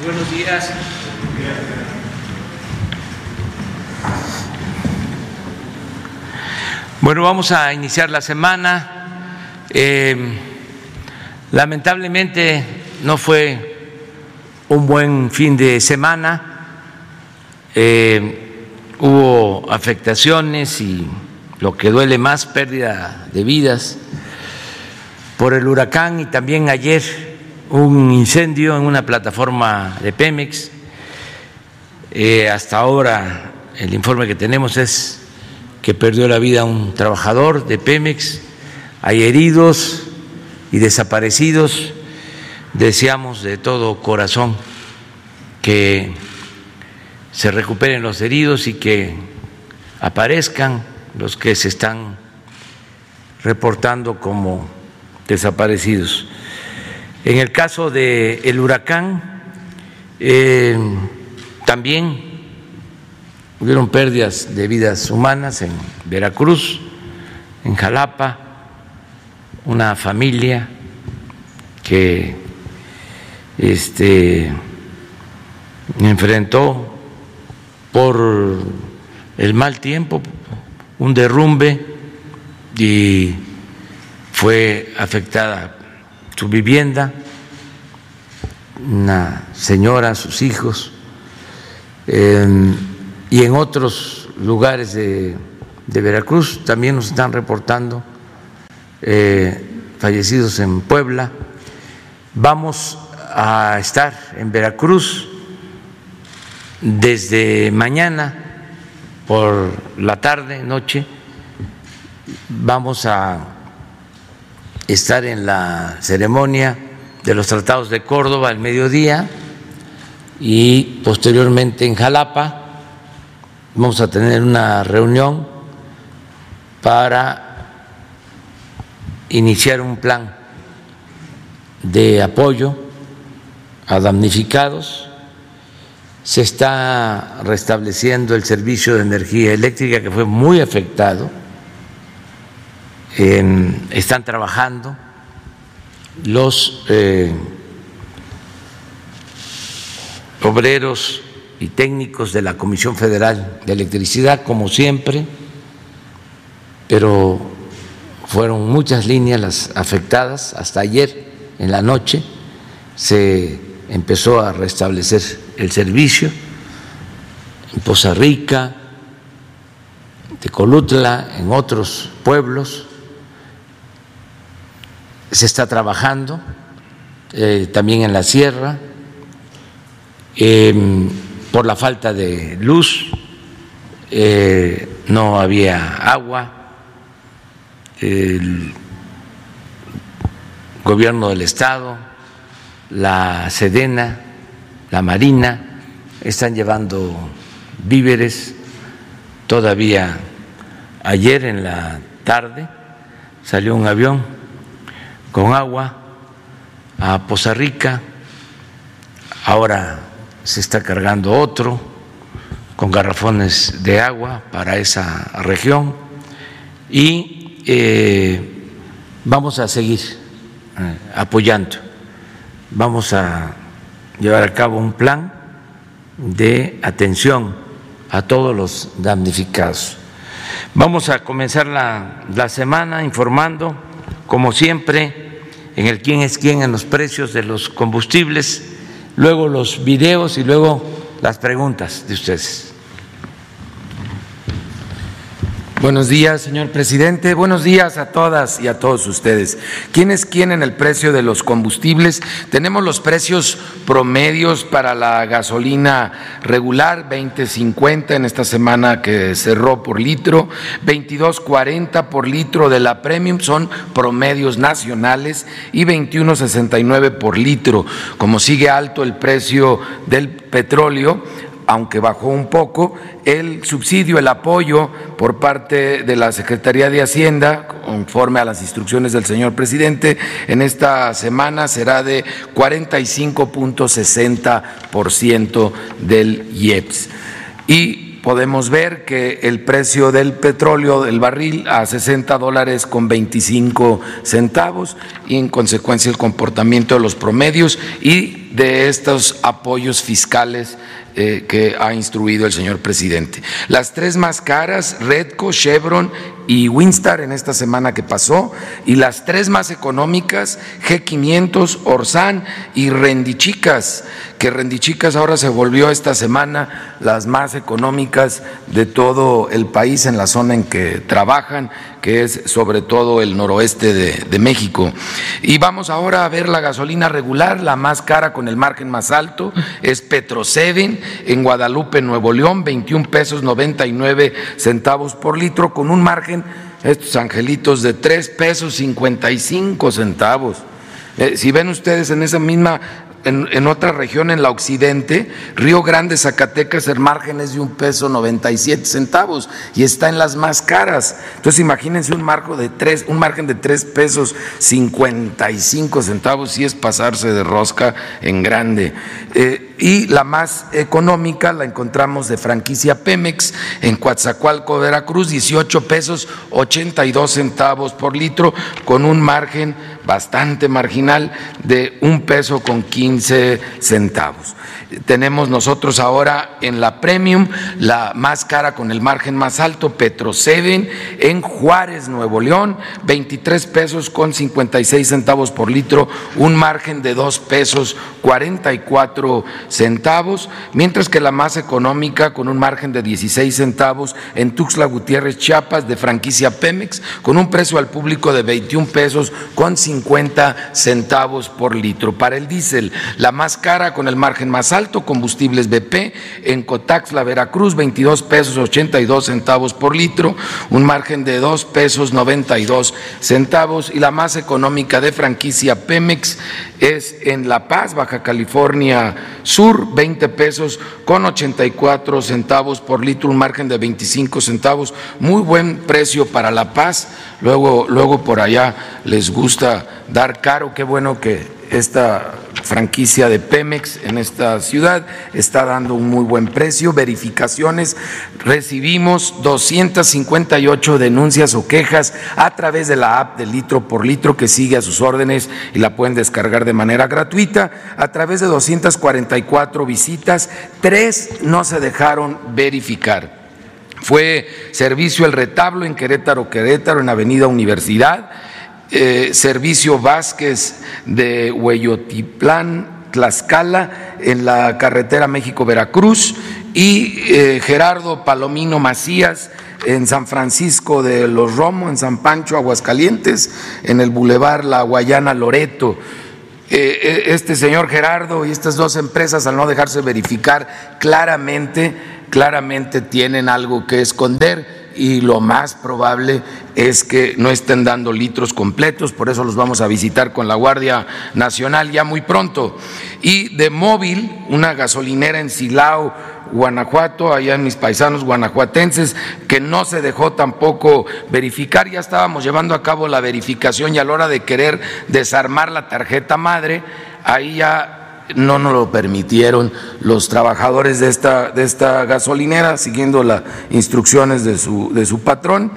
Buenos días. Bueno, vamos a iniciar la semana. Eh, lamentablemente no fue un buen fin de semana. Eh, hubo afectaciones y lo que duele más, pérdida de vidas por el huracán y también ayer un incendio en una plataforma de Pemex. Eh, hasta ahora el informe que tenemos es que perdió la vida un trabajador de Pemex, hay heridos y desaparecidos. Deseamos de todo corazón que se recuperen los heridos y que aparezcan los que se están reportando como desaparecidos. En el caso del el huracán, eh, también hubieron pérdidas de vidas humanas en Veracruz, en Jalapa, una familia que este, enfrentó por el mal tiempo un derrumbe y fue afectada su vivienda, una señora, sus hijos. Eh, y en otros lugares de, Veracruz también nos están reportando eh, fallecidos en Puebla. Vamos a estar en Veracruz desde mañana por la tarde, noche. Vamos a estar en la ceremonia de los tratados de Córdoba al mediodía y posteriormente en Jalapa vamos a tener una reunión para iniciar un plan de apoyo a damnificados. Se está restableciendo el servicio de energía eléctrica que fue muy afectado. Están trabajando los eh, obreros y técnicos de la Comisión Federal de Electricidad, como siempre, pero fueron muchas líneas las afectadas. Hasta ayer en la noche se empezó a restablecer el servicio en Poza Rica, Tecolutla, en otros pueblos. Se está trabajando eh, también en la sierra. Em, por la falta de luz, eh, no había agua, el gobierno del Estado, la Sedena, la Marina, están llevando víveres. Todavía ayer en la tarde salió un avión con agua a Poza Rica, ahora se está cargando otro con garrafones de agua para esa región. Y eh, vamos a seguir eh, apoyando, vamos a llevar a cabo un plan de atención a todos los damnificados. Vamos a comenzar la, la semana informando, como siempre, en el quién es quién en los precios de los combustibles luego los videos y luego las preguntas de ustedes. Buenos días, señor presidente. Buenos días a todas y a todos ustedes. ¿Quién es quién en el precio de los combustibles? Tenemos los precios promedios para la gasolina regular, 20.50 en esta semana que cerró por litro, 22.40 por litro de la premium, son promedios nacionales, y 21.69 por litro. Como sigue alto el precio del petróleo, aunque bajó un poco, el subsidio, el apoyo por parte de la Secretaría de Hacienda, conforme a las instrucciones del señor presidente, en esta semana será de 45.60% del IEPS. Y podemos ver que el precio del petróleo del barril a 60 dólares con 25 centavos y en consecuencia el comportamiento de los promedios y de estos apoyos fiscales eh, que ha instruido el señor presidente. Las tres más caras, Redco, Chevron y Winstar en esta semana que pasó, y las tres más económicas, G500, Orsan y Rendichicas, que Rendichicas ahora se volvió esta semana las más económicas de todo el país en la zona en que trabajan, que es sobre todo el noroeste de, México. Y vamos ahora a ver la gasolina regular, la más cara con el margen más alto, es Petroseven en Guadalupe, Nuevo León, 21 pesos 99 centavos por litro, con un margen, estos angelitos, de 3 pesos 55 centavos. Eh, si ven ustedes en esa misma en, otra región, en la occidente, Río Grande, Zacatecas, el margen es de un peso 97 centavos y está en las más caras. Entonces imagínense un, marco de tres, un margen de 3 pesos 55 centavos, si es pasarse de rosca en grande. Eh, y la más económica la encontramos de franquicia Pemex en Coatzacoalco, Veracruz, 18 pesos 82 centavos por litro, con un margen bastante marginal de un peso con 15 centavos. Tenemos nosotros ahora en la Premium la más cara con el margen más alto, Petroseven en Juárez, Nuevo León, 23 pesos con 56 centavos por litro, un margen de 2 pesos 44 centavos, mientras que la más económica con un margen de 16 centavos en Tuxtla Gutiérrez, Chiapas, de franquicia Pemex, con un precio al público de 21 pesos con 50 centavos por litro. Para el diésel, la más cara con el margen más alto, combustibles BP, en Cotaxla, Veracruz, 22 pesos 82 centavos por litro, un margen de 2 pesos 92 centavos, y la más económica de franquicia Pemex es en La Paz, Baja California Sur, 20 pesos con 84 centavos por litro, un margen de 25 centavos, muy buen precio para La Paz. Luego, luego por allá les gusta dar caro, qué bueno que esta franquicia de Pemex en esta ciudad está dando un muy buen precio. Verificaciones, recibimos 258 denuncias o quejas a través de la app de litro por litro que sigue a sus órdenes y la pueden descargar de manera gratuita. A través de 244 visitas, tres no se dejaron verificar. Fue servicio El Retablo en Querétaro, Querétaro, en Avenida Universidad eh, Servicio Vázquez de Hueyotiplán, Tlaxcala, en la carretera México-Veracruz, y eh, Gerardo Palomino Macías en San Francisco de los Romo, en San Pancho, Aguascalientes, en el Boulevard La Guayana Loreto. Eh, este señor Gerardo y estas dos empresas, al no dejarse verificar claramente, claramente tienen algo que esconder y lo más probable es que no estén dando litros completos, por eso los vamos a visitar con la Guardia Nacional ya muy pronto. Y de móvil, una gasolinera en Silao, Guanajuato, allá en mis paisanos guanajuatenses, que no se dejó tampoco verificar, ya estábamos llevando a cabo la verificación y a la hora de querer desarmar la tarjeta madre, ahí ya no nos lo permitieron los trabajadores de esta, de esta gasolinera, siguiendo las instrucciones de su, de su patrón.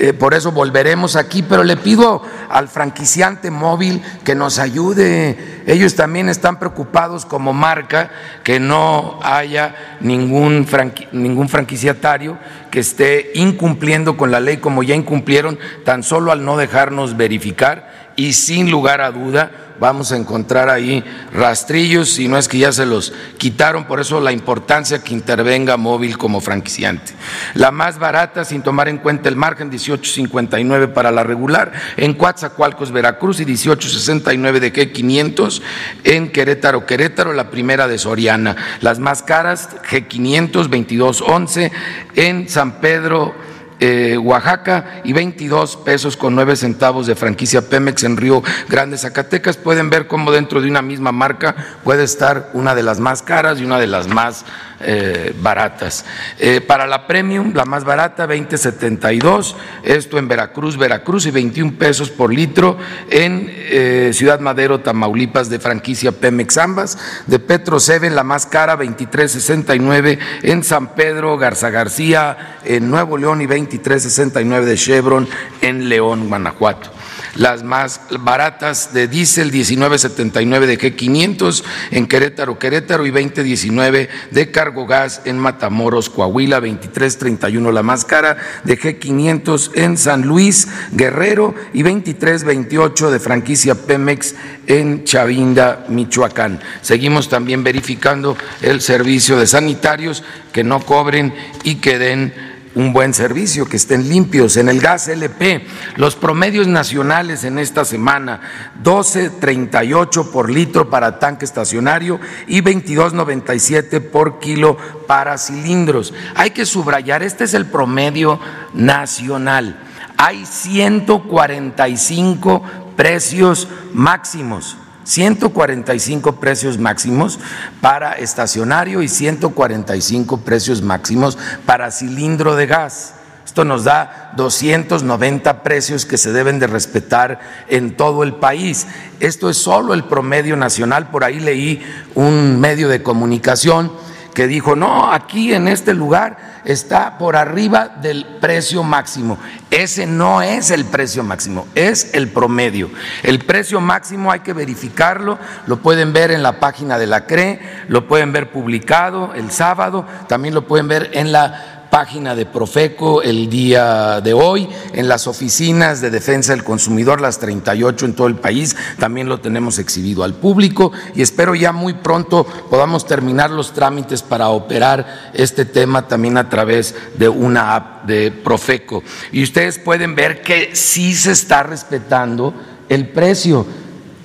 Eh, por eso volveremos aquí, pero le pido al franquiciante móvil que nos ayude. Ellos también están preocupados como marca que no haya ningún, ningún franquiciatario que esté incumpliendo con la ley como ya incumplieron tan solo al no dejarnos verificar y sin lugar a duda vamos a encontrar ahí rastrillos, si no es que ya se los quitaron, por eso la importancia que intervenga móvil como franquiciante. La más barata, sin tomar en cuenta el margen, 18.59 para la regular, en Coatzacoalcos, Veracruz y 18.69 de G500 en Querétaro, Querétaro, la primera de Soriana. Las más caras, G500, 22.11 en San Pedro, eh, Oaxaca y 22 pesos con 9 centavos de franquicia Pemex en Río Grande, Zacatecas. Pueden ver cómo dentro de una misma marca puede estar una de las más caras y una de las más eh, baratas. Eh, para la Premium, la más barata, 20.72, esto en Veracruz, Veracruz y 21 pesos por litro en eh, Ciudad Madero, Tamaulipas, de franquicia Pemex ambas. De Petro Seven, la más cara, 23.69 en San Pedro, Garza García, en Nuevo León y 23.69 de Chevron en León, Guanajuato. Las más baratas de diésel 19.79 de G500 en Querétaro, Querétaro y 20.19 de cargo gas en Matamoros, Coahuila, 23.31 la más cara de G500 en San Luis, Guerrero y 23.28 de franquicia Pemex en Chavinda, Michoacán. Seguimos también verificando el servicio de sanitarios que no cobren y que den un buen servicio, que estén limpios. En el gas LP, los promedios nacionales en esta semana, 12.38 por litro para tanque estacionario y 22.97 por kilo para cilindros. Hay que subrayar, este es el promedio nacional. Hay 145 precios máximos 145 precios máximos para estacionario y 145 precios máximos para cilindro de gas. Esto nos da 290 precios que se deben de respetar en todo el país. Esto es solo el promedio nacional. Por ahí leí un medio de comunicación que dijo, no, aquí en este lugar está por arriba del precio máximo. Ese no es el precio máximo, es el promedio. El precio máximo hay que verificarlo, lo pueden ver en la página de la CRE, lo pueden ver publicado el sábado, también lo pueden ver en la página de Profeco el día de hoy, en las oficinas de defensa del consumidor, las 38 en todo el país, también lo tenemos exhibido al público y espero ya muy pronto podamos terminar los trámites para operar este tema también a través de una app de Profeco. Y ustedes pueden ver que sí se está respetando el precio.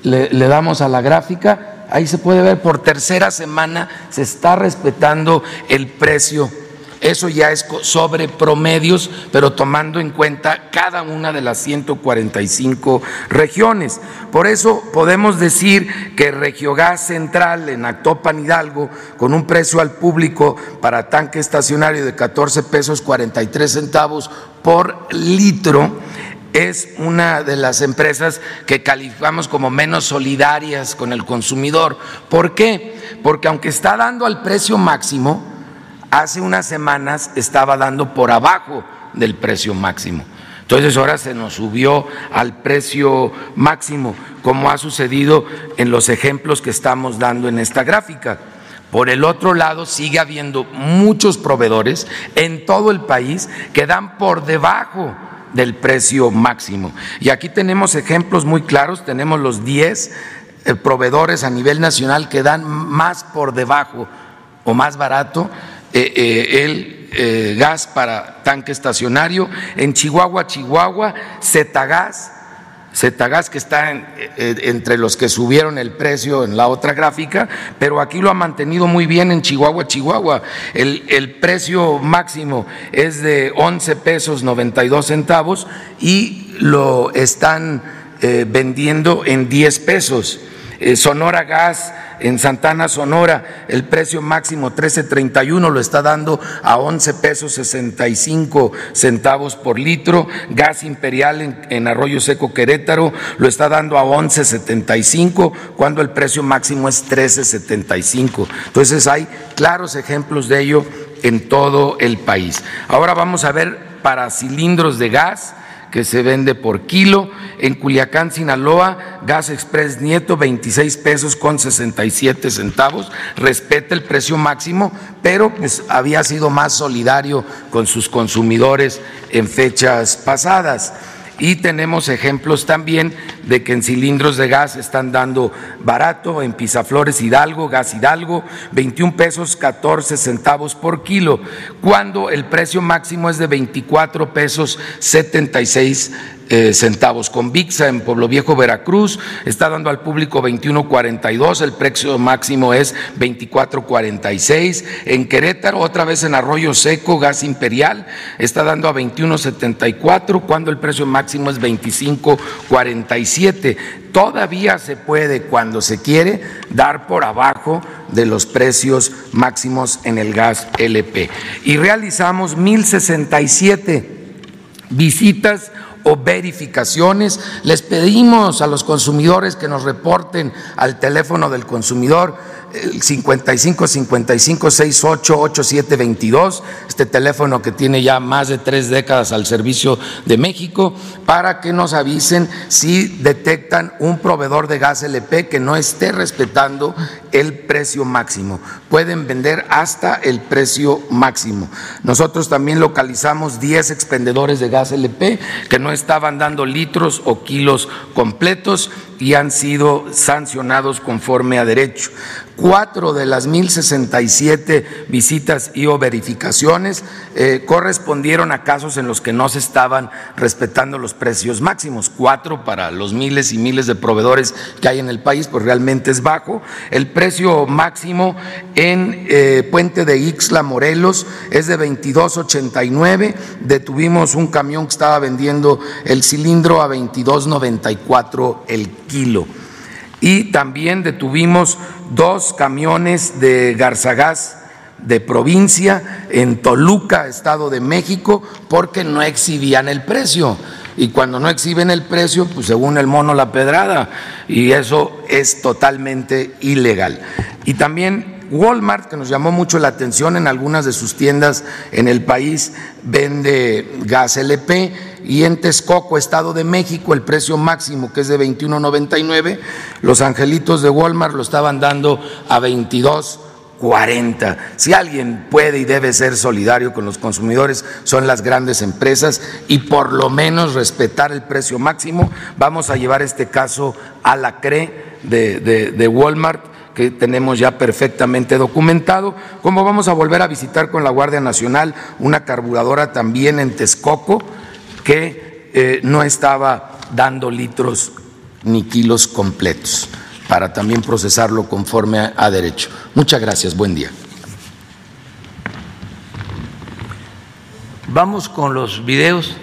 Le, le damos a la gráfica, ahí se puede ver por tercera semana se está respetando el precio eso ya es sobre promedios, pero tomando en cuenta cada una de las 145 regiones. Por eso podemos decir que Regiogas Central en Actopan Hidalgo, con un precio al público para tanque estacionario de 14 pesos 43 centavos por litro, es una de las empresas que calificamos como menos solidarias con el consumidor. ¿Por qué? Porque aunque está dando al precio máximo, hace unas semanas estaba dando por abajo del precio máximo. Entonces ahora se nos subió al precio máximo, como ha sucedido en los ejemplos que estamos dando en esta gráfica. Por el otro lado, sigue habiendo muchos proveedores en todo el país que dan por debajo del precio máximo. Y aquí tenemos ejemplos muy claros, tenemos los 10 eh, proveedores a nivel nacional que dan más por debajo o más barato el eh, gas para tanque estacionario. En Chihuahua, Chihuahua, Zetagas, Zetagas que está entre los que subieron el precio en la otra gráfica, pero aquí lo ha mantenido muy bien en Chihuahua, Chihuahua. El, el precio máximo es de 11 pesos 92 centavos y lo están vendiendo en 10 pesos. Sonora Gas en Santana, Sonora, el precio máximo 13.31 lo está dando a 11 pesos 65 centavos por litro. Gas Imperial en, Arroyo Seco, Querétaro, lo está dando a 11.75 cuando el precio máximo es 13.75. Entonces hay claros ejemplos de ello en todo el país. Ahora vamos a ver para cilindros de gas que se vende por kilo. En Culiacán, Sinaloa, Gas Express Nieto, 26 pesos con 67 centavos. Respeta el precio máximo, pero pues había sido más solidario con sus consumidores en fechas pasadas y tenemos ejemplos también de que en cilindros de gas están dando barato, en Pisaflores Hidalgo, Gas Hidalgo, 21 pesos 14 centavos por kilo, cuando el precio máximo es de 24 pesos 76 eh, centavos. Con VIXA en Pueblo Viejo, Veracruz, está dando al público 21.42, el precio máximo es 24.46. En Querétaro, otra vez en Arroyo Seco, Gas Imperial, está dando a 21.74, cuando el precio máximo es 25.47. Todavía se puede, cuando se quiere, dar por abajo de los precios máximos en el gas LP. Y realizamos 1.067 visitas o verificaciones. Les pedimos a los consumidores que nos reporten al teléfono del consumidor 55 55 68 87 22, este teléfono que tiene ya más de tres décadas al servicio de México, para que nos avisen si detectan un proveedor de gas LP que no esté respetando el precio máximo. Pueden vender hasta el precio máximo. Nosotros también localizamos 10 expendedores de gas LP que no estaban dando litros o kilos completos y han sido sancionados conforme a derecho. Cuatro de las 1.067 visitas y o verificaciones eh, correspondieron a casos en los que no se estaban respetando los precios máximos. Cuatro para los miles y miles de proveedores que hay en el país, pues realmente es bajo. El precio máximo en eh, Puente de Ixla, Morelos, es de 22.89. Detuvimos un camión que estaba vendiendo el cilindro a 22.94 el y también detuvimos dos camiones de Garzagás de provincia en Toluca, Estado de México, porque no exhibían el precio. Y cuando no exhiben el precio, pues según el mono la pedrada, y eso es totalmente ilegal. Y también Walmart, que nos llamó mucho la atención en algunas de sus tiendas en el país, vende gas LP y en Texcoco, Estado de México, el precio máximo que es de 21.99, los angelitos de Walmart lo estaban dando a 22.40. Si alguien puede y debe ser solidario con los consumidores, son las grandes empresas y por lo menos respetar el precio máximo. Vamos a llevar este caso a la CRE de Walmart que tenemos ya perfectamente documentado, como vamos a volver a visitar con la Guardia Nacional una carburadora también en Texcoco, que eh, no estaba dando litros ni kilos completos para también procesarlo conforme a derecho. Muchas gracias, buen día. Vamos con los videos.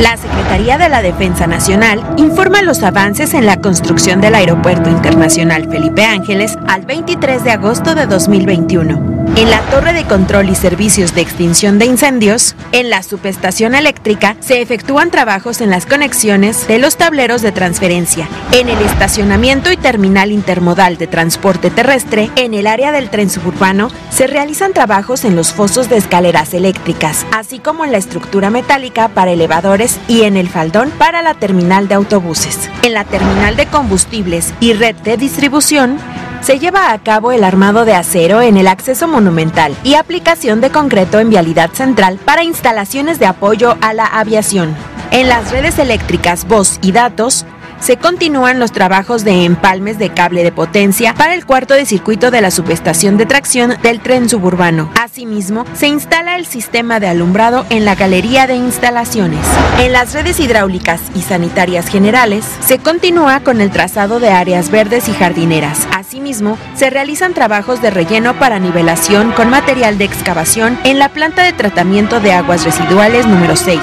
La Secretaría de la Defensa Nacional informa los avances en la construcción del Aeropuerto Internacional Felipe Ángeles al 23 de agosto de 2021. En la torre de control y servicios de extinción de incendios, en la subestación eléctrica, se efectúan trabajos en las conexiones de los tableros de transferencia, en el estacionamiento y terminal intermodal de transporte terrestre, en el área del tren suburbano, se realizan trabajos en los fosos de escaleras eléctricas, así como en la estructura metálica para elevadores y en el faldón para la terminal de autobuses. En la terminal de combustibles y red de distribución, se lleva a cabo el armado de acero en el acceso monumental y aplicación de concreto en vialidad central para instalaciones de apoyo a la aviación. En las redes eléctricas, voz y datos, se continúan los trabajos de empalmes de cable de potencia para el cuarto de circuito de la subestación de tracción del tren suburbano. Asimismo, se instala el sistema de alumbrado en la galería de instalaciones. En las redes hidráulicas y sanitarias generales, se continúa con el trazado de áreas verdes y jardineras. Asimismo, se realizan trabajos de relleno para nivelación con material de excavación en la planta de tratamiento de aguas residuales número 6.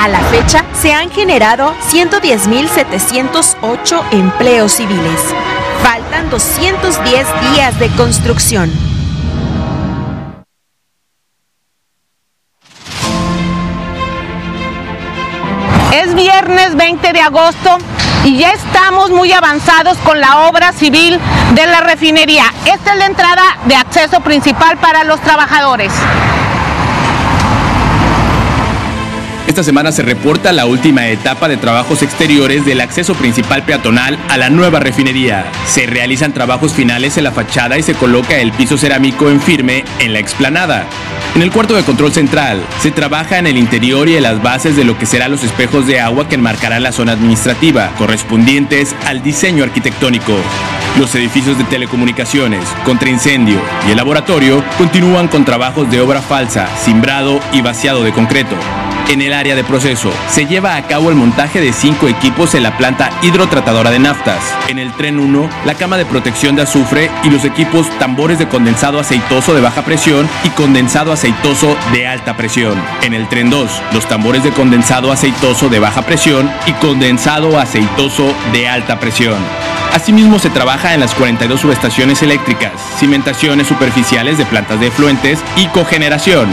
A la fecha, se han generado 110.708 empleos civiles. Faltan 210 días de construcción. Es viernes 20 de agosto y ya estamos muy avanzados con la obra civil de la refinería. Esta es la entrada de acceso principal para los trabajadores. Esta semana se reporta la última etapa de trabajos exteriores del acceso principal peatonal a la nueva refinería. Se realizan trabajos finales en la fachada y se coloca el piso cerámico en firme en la explanada. En el cuarto de control central se trabaja en el interior y en las bases de lo que serán los espejos de agua que enmarcarán la zona administrativa, correspondientes al diseño arquitectónico. Los edificios de telecomunicaciones, contraincendio y el laboratorio continúan con trabajos de obra falsa, cimbrado y vaciado de concreto. En el área de proceso se lleva a cabo el montaje de cinco equipos en la planta hidrotratadora de naftas. En el tren 1, la cama de protección de azufre y los equipos tambores de condensado aceitoso de baja presión y condensado aceitoso de alta presión. En el tren 2, los tambores de condensado aceitoso de baja presión y condensado aceitoso de alta presión. Asimismo se trabaja en las 42 subestaciones eléctricas, cimentaciones superficiales de plantas de efluentes y cogeneración.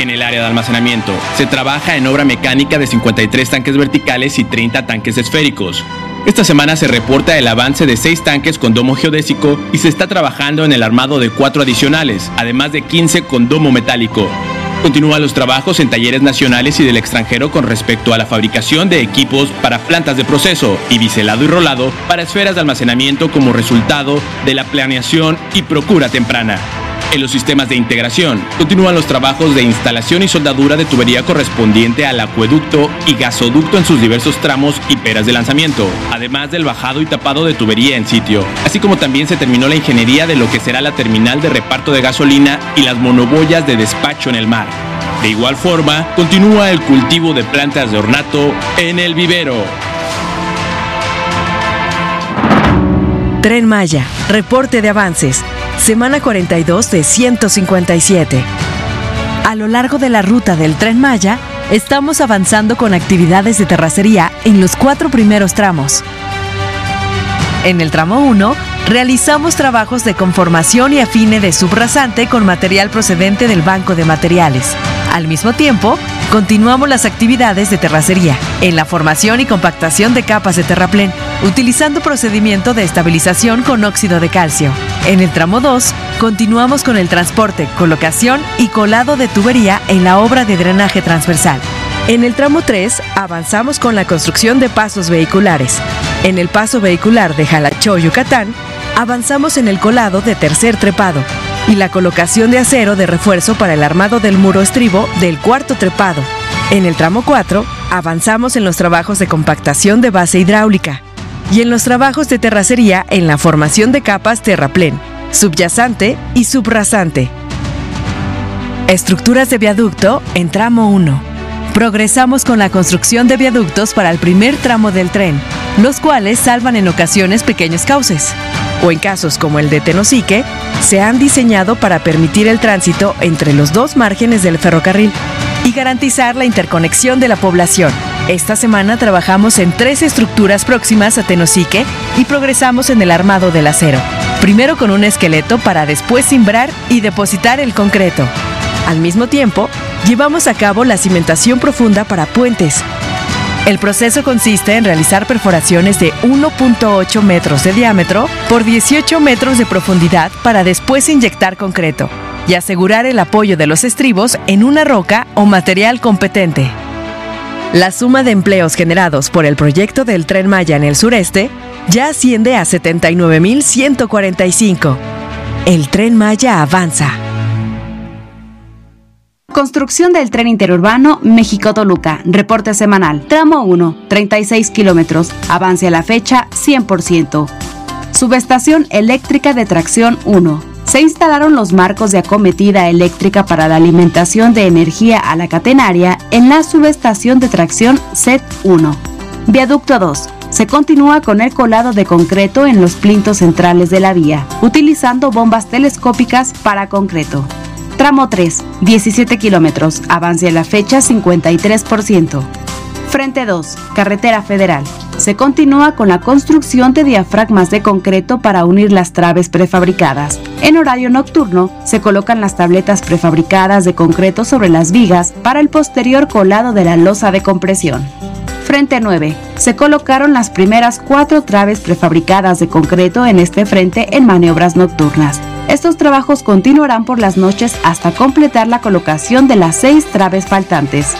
En el área de almacenamiento se trabaja en obra mecánica de 53 tanques verticales y 30 tanques esféricos. Esta semana se reporta el avance de seis tanques con domo geodésico y se está trabajando en el armado de cuatro adicionales, además de 15 con domo metálico. Continúan los trabajos en talleres nacionales y del extranjero con respecto a la fabricación de equipos para plantas de proceso y biselado y rolado para esferas de almacenamiento como resultado de la planeación y procura temprana. En los sistemas de integración, continúan los trabajos de instalación y soldadura de tubería correspondiente al acueducto y gasoducto en sus diversos tramos y peras de lanzamiento, además del bajado y tapado de tubería en sitio, así como también se terminó la ingeniería de lo que será la terminal de reparto de gasolina y las monoboyas de despacho en el mar. De igual forma, continúa el cultivo de plantas de ornato en el vivero. Tren Maya, reporte de avances semana 42 de 157. A lo largo de la ruta del tren Maya, estamos avanzando con actividades de terracería en los cuatro primeros tramos. En el tramo 1, realizamos trabajos de conformación y afine de subrasante con material procedente del banco de materiales. Al mismo tiempo, continuamos las actividades de terracería en la formación y compactación de capas de terraplén, utilizando procedimiento de estabilización con óxido de calcio. En el tramo 2, continuamos con el transporte, colocación y colado de tubería en la obra de drenaje transversal. En el tramo 3, avanzamos con la construcción de pasos vehiculares. En el paso vehicular de Jalachó, Yucatán, avanzamos en el colado de tercer trepado y la colocación de acero de refuerzo para el armado del muro estribo del cuarto trepado. En el tramo 4, avanzamos en los trabajos de compactación de base hidráulica y en los trabajos de terracería en la formación de capas terraplén, subyacente y subrasante. Estructuras de viaducto en tramo 1. Progresamos con la construcción de viaductos para el primer tramo del tren, los cuales salvan en ocasiones pequeños cauces, o en casos como el de Tenosique, se han diseñado para permitir el tránsito entre los dos márgenes del ferrocarril y garantizar la interconexión de la población. Esta semana trabajamos en tres estructuras próximas a Tenosique y progresamos en el armado del acero. Primero con un esqueleto para después cimbrar y depositar el concreto. Al mismo tiempo, llevamos a cabo la cimentación profunda para puentes. El proceso consiste en realizar perforaciones de 1.8 metros de diámetro por 18 metros de profundidad para después inyectar concreto y asegurar el apoyo de los estribos en una roca o material competente. La suma de empleos generados por el proyecto del tren Maya en el sureste ya asciende a 79.145. El tren Maya avanza. Construcción del tren interurbano México-Toluca. Reporte semanal. Tramo 1, 36 kilómetros. Avance a la fecha 100%. Subestación eléctrica de tracción 1. Se instalaron los marcos de acometida eléctrica para la alimentación de energía a la catenaria en la subestación de tracción SET 1. Viaducto 2. Se continúa con el colado de concreto en los plintos centrales de la vía, utilizando bombas telescópicas para concreto. Tramo 3, 17 kilómetros, avance a la fecha 53%. Frente 2, Carretera Federal. Se continúa con la construcción de diafragmas de concreto para unir las traves prefabricadas. En horario nocturno, se colocan las tabletas prefabricadas de concreto sobre las vigas para el posterior colado de la losa de compresión. Frente 9. Se colocaron las primeras cuatro traves prefabricadas de concreto en este frente en maniobras nocturnas. Estos trabajos continuarán por las noches hasta completar la colocación de las seis traves faltantes.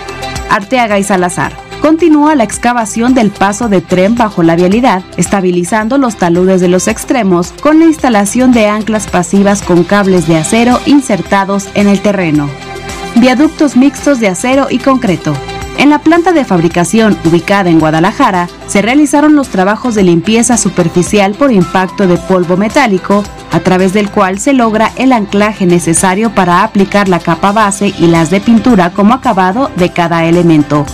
Arteaga y Salazar. Continúa la excavación del paso de tren bajo la vialidad, estabilizando los taludes de los extremos con la instalación de anclas pasivas con cables de acero insertados en el terreno. Viaductos mixtos de acero y concreto. En la planta de fabricación ubicada en Guadalajara, se realizaron los trabajos de limpieza superficial por impacto de polvo metálico, a través del cual se logra el anclaje necesario para aplicar la capa base y las de pintura como acabado de cada elemento.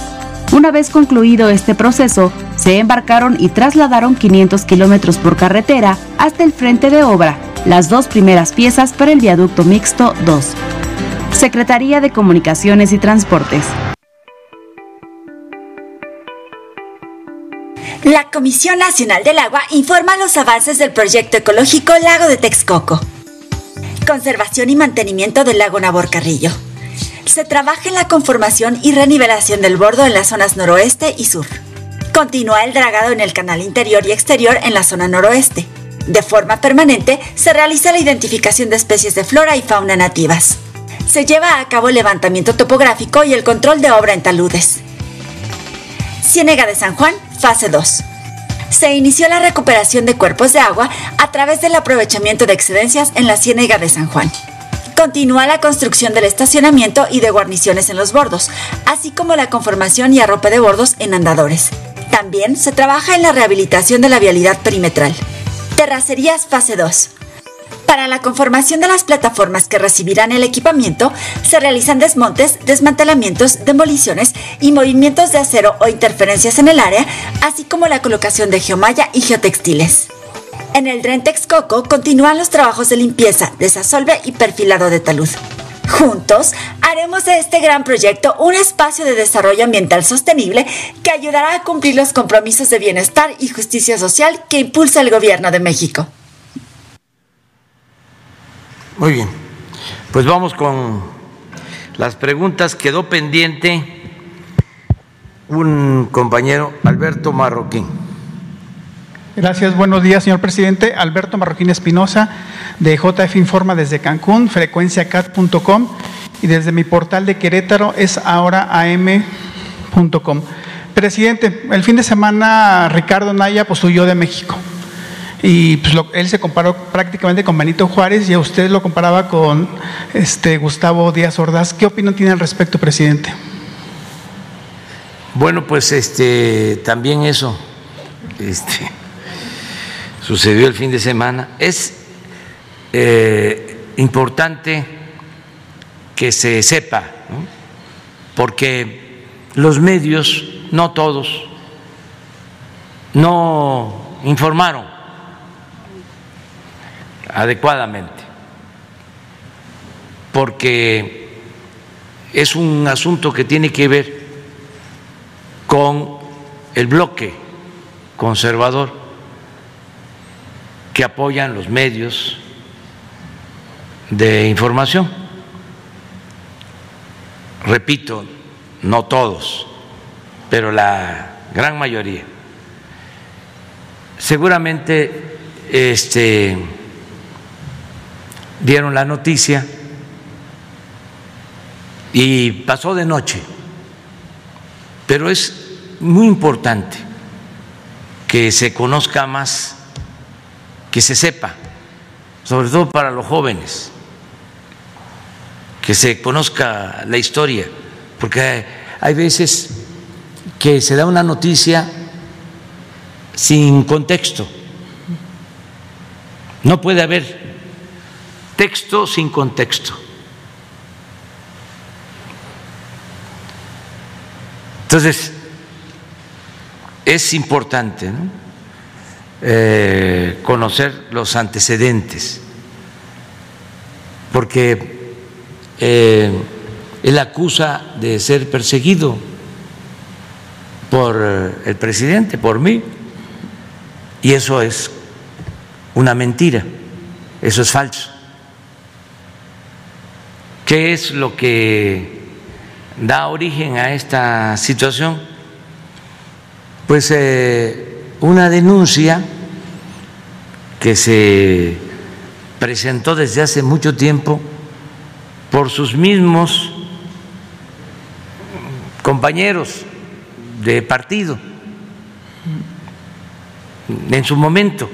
Una vez concluido este proceso, se embarcaron y trasladaron 500 kilómetros por carretera hasta el frente de obra, las dos primeras piezas para el viaducto mixto 2. Secretaría de Comunicaciones y Transportes. La Comisión Nacional del Agua informa los avances del proyecto ecológico Lago de Texcoco. Conservación y mantenimiento del lago Nabor Carrillo. Se trabaja en la conformación y renivelación del bordo en las zonas noroeste y sur Continúa el dragado en el canal interior y exterior en la zona noroeste. De forma permanente se realiza la identificación de especies de flora y fauna nativas. Se lleva a cabo el levantamiento topográfico y el control de obra en taludes. Ciénega de San Juan, fase 2. Se inició la recuperación de cuerpos de agua a través del aprovechamiento de excedencias en la Ciénega de San Juan. Continúa la construcción del estacionamiento y de guarniciones en los bordos, así como la conformación y arrope de bordos en andadores. También se trabaja en la rehabilitación de la vialidad perimetral. Terracerías fase 2. Para la conformación de las plataformas que recibirán el equipamiento, se realizan desmontes, desmantelamientos, demoliciones y movimientos de acero o interferencias en el área, así como la colocación de geomalla y geotextiles. En el Dren Texcoco continúan los trabajos de limpieza, desasolve y perfilado de talud. Juntos haremos de este gran proyecto un espacio de desarrollo ambiental sostenible que ayudará a cumplir los compromisos de bienestar y justicia social que impulsa el Gobierno de México. Muy bien, pues vamos con las preguntas. Quedó pendiente un compañero, Alberto Marroquín. Gracias, buenos días, señor presidente. Alberto Marroquín Espinosa, de JF Informa desde Cancún, frecuenciacat.com y desde mi portal de Querétaro es ahora am.com. Presidente, el fin de semana Ricardo Naya pues huyó de México y pues, él se comparó prácticamente con Benito Juárez y a usted lo comparaba con este Gustavo Díaz Ordaz. ¿Qué opinión tiene al respecto, presidente? Bueno, pues este también eso este, sucedió el fin de semana. Es eh, importante que se sepa, porque los medios, no todos, no informaron adecuadamente, porque es un asunto que tiene que ver con el bloque conservador que apoyan los medios de información. Repito, no todos, pero la gran mayoría. Seguramente este dieron la noticia y pasó de noche. Pero es muy importante que se conozca más, que se sepa, sobre todo para los jóvenes, que se conozca la historia, porque hay veces que se da una noticia sin contexto. No puede haber texto sin contexto. Entonces, es importante eh, conocer los antecedentes, porque eh, él acusa de ser perseguido por el presidente, por mí, y eso es una mentira, eso es falso. ¿Qué es lo que da origen a esta situación? Pues eh, una denuncia que se presentó desde hace mucho tiempo por sus mismos compañeros de partido en su momento.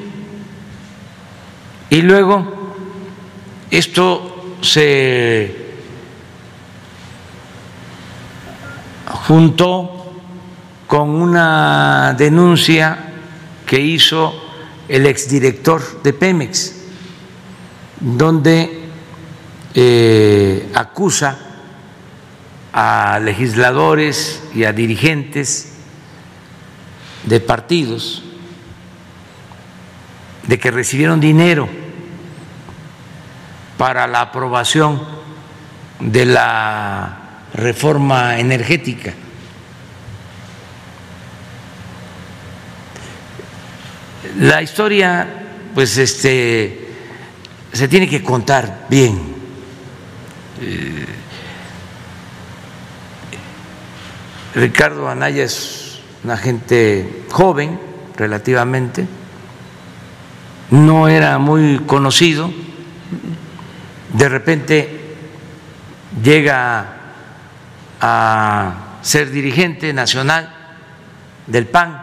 Y luego esto se junto con una denuncia que hizo el exdirector de Pemex, donde eh, acusa a legisladores y a dirigentes de partidos de que recibieron dinero para la aprobación de la reforma energética. La historia, pues, este, se tiene que contar bien. Eh, Ricardo Anaya es una gente joven relativamente, no era muy conocido, de repente llega a ser dirigente nacional del PAN.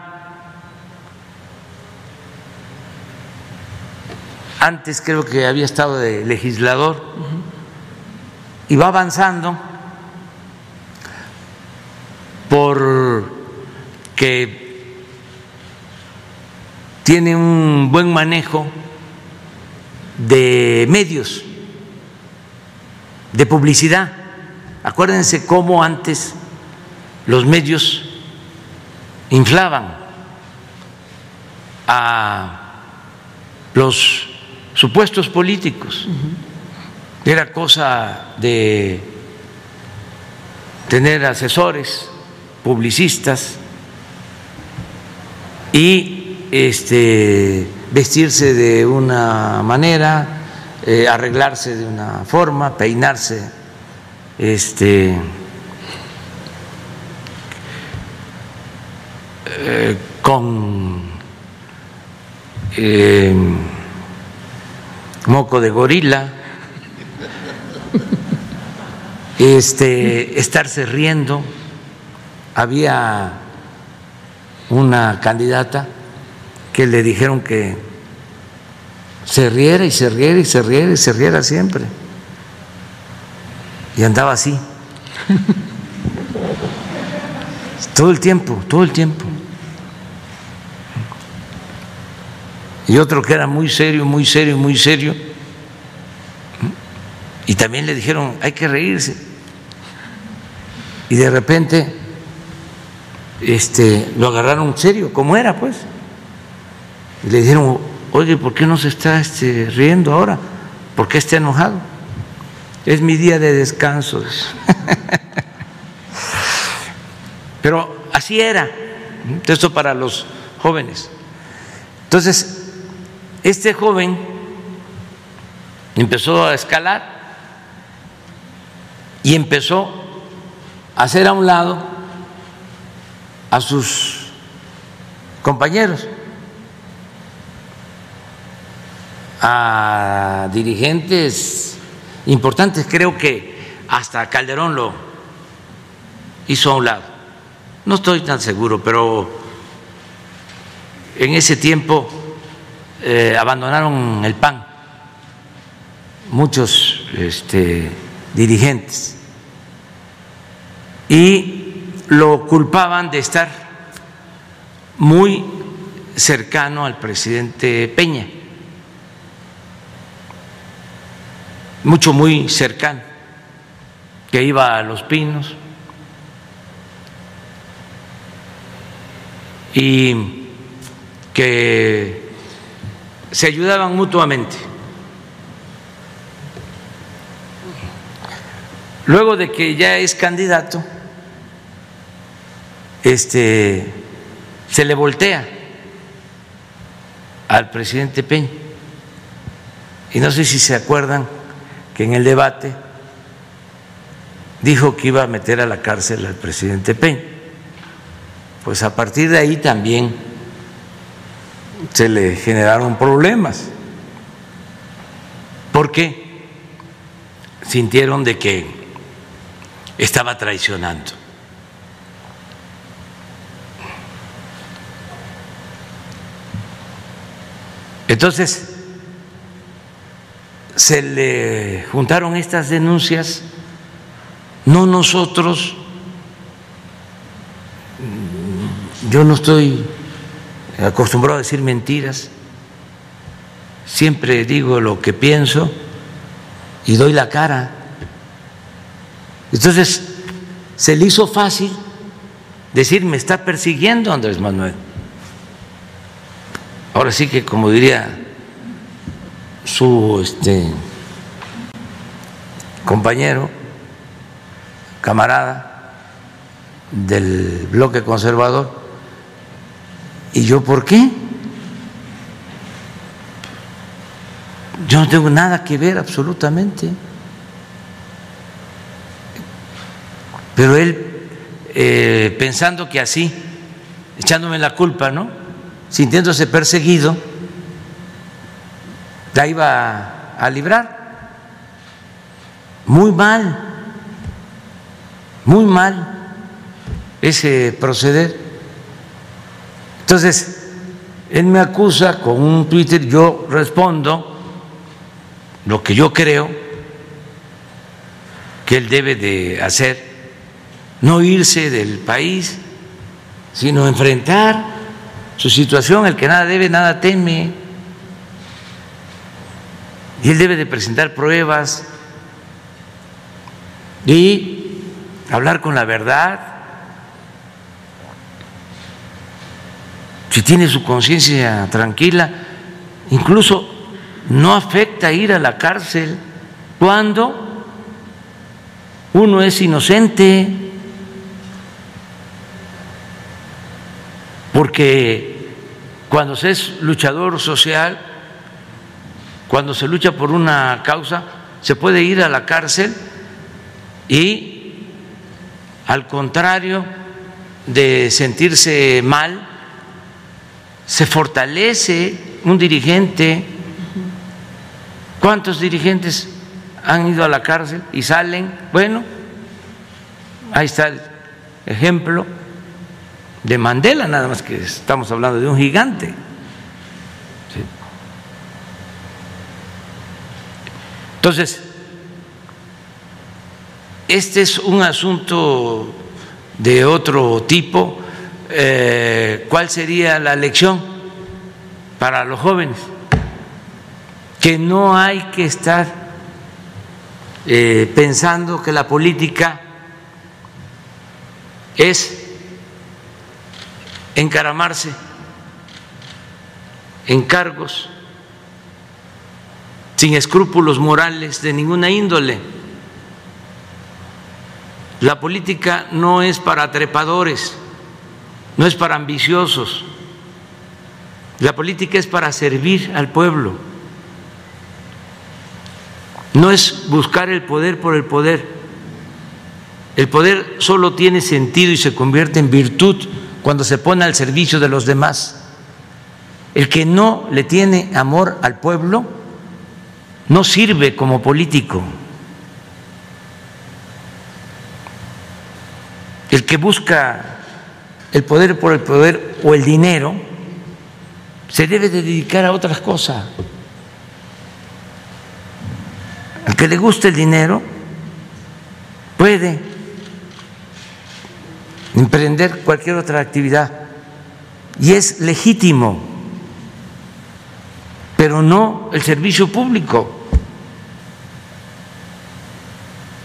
Antes creo que había estado de legislador y va avanzando porque tiene un buen manejo de medios, de publicidad. Acuérdense cómo antes los medios inflaban a los supuestos políticos. Era cosa de tener asesores, publicistas y este, vestirse de una manera, eh, arreglarse de una forma, peinarse este, eh, con eh, moco de gorila, este, estarse riendo. Había una candidata que le dijeron que se riera y se riera y se riera y se riera siempre. Y andaba así. todo el tiempo, todo el tiempo. Y otro que era muy serio, muy serio, muy serio. Y también le dijeron, hay que reírse. Y de repente este, lo agarraron serio, como era pues. Y le dijeron, oye, ¿por qué no se está este, riendo ahora? ¿Por qué está enojado? Es mi día de descanso. Pero así era. Esto para los jóvenes. Entonces, este joven empezó a escalar y empezó a hacer a un lado a sus compañeros, a dirigentes importantes. Creo que hasta Calderón lo hizo a un lado. No estoy tan seguro, pero en ese tiempo eh, abandonaron el PAN. Muchos este, dirigentes. Y lo culpaban de estar muy cercano al presidente Peña. mucho muy cercano, que iba a Los Pinos. Y que se ayudaban mutuamente. Luego de que ya es candidato, este se le voltea al presidente Peña. Y no sé si se acuerdan que en el debate dijo que iba a meter a la cárcel al presidente Peña. Pues a partir de ahí también se le generaron problemas, porque sintieron de que estaba traicionando. Entonces, se le juntaron estas denuncias, no nosotros, yo no estoy acostumbrado a decir mentiras, siempre digo lo que pienso y doy la cara. Entonces, se le hizo fácil decir, me está persiguiendo Andrés Manuel. Ahora sí que, como diría su este, compañero, camarada del bloque conservador. ¿Y yo por qué? Yo no tengo nada que ver absolutamente. Pero él, eh, pensando que así echándome la culpa, ¿no? Sintiéndose perseguido, la iba a librar. Muy mal, muy mal ese proceder. Entonces, él me acusa con un Twitter, yo respondo lo que yo creo que él debe de hacer, no irse del país, sino enfrentar su situación, el que nada debe, nada teme. Y él debe de presentar pruebas y hablar con la verdad. Si tiene su conciencia tranquila, incluso no afecta ir a la cárcel cuando uno es inocente, porque cuando se es luchador social, cuando se lucha por una causa, se puede ir a la cárcel y, al contrario de sentirse mal, se fortalece un dirigente. ¿Cuántos dirigentes han ido a la cárcel y salen? Bueno, ahí está el ejemplo de Mandela, nada más que estamos hablando de un gigante. Entonces, este es un asunto de otro tipo. Eh, ¿Cuál sería la lección para los jóvenes? Que no hay que estar eh, pensando que la política es encaramarse en cargos sin escrúpulos morales de ninguna índole. La política no es para trepadores, no es para ambiciosos. La política es para servir al pueblo. No es buscar el poder por el poder. El poder solo tiene sentido y se convierte en virtud cuando se pone al servicio de los demás. El que no le tiene amor al pueblo no sirve como político. El que busca el poder por el poder o el dinero se debe de dedicar a otras cosas. Al que le gusta el dinero puede emprender cualquier otra actividad. Y es legítimo, pero no el servicio público.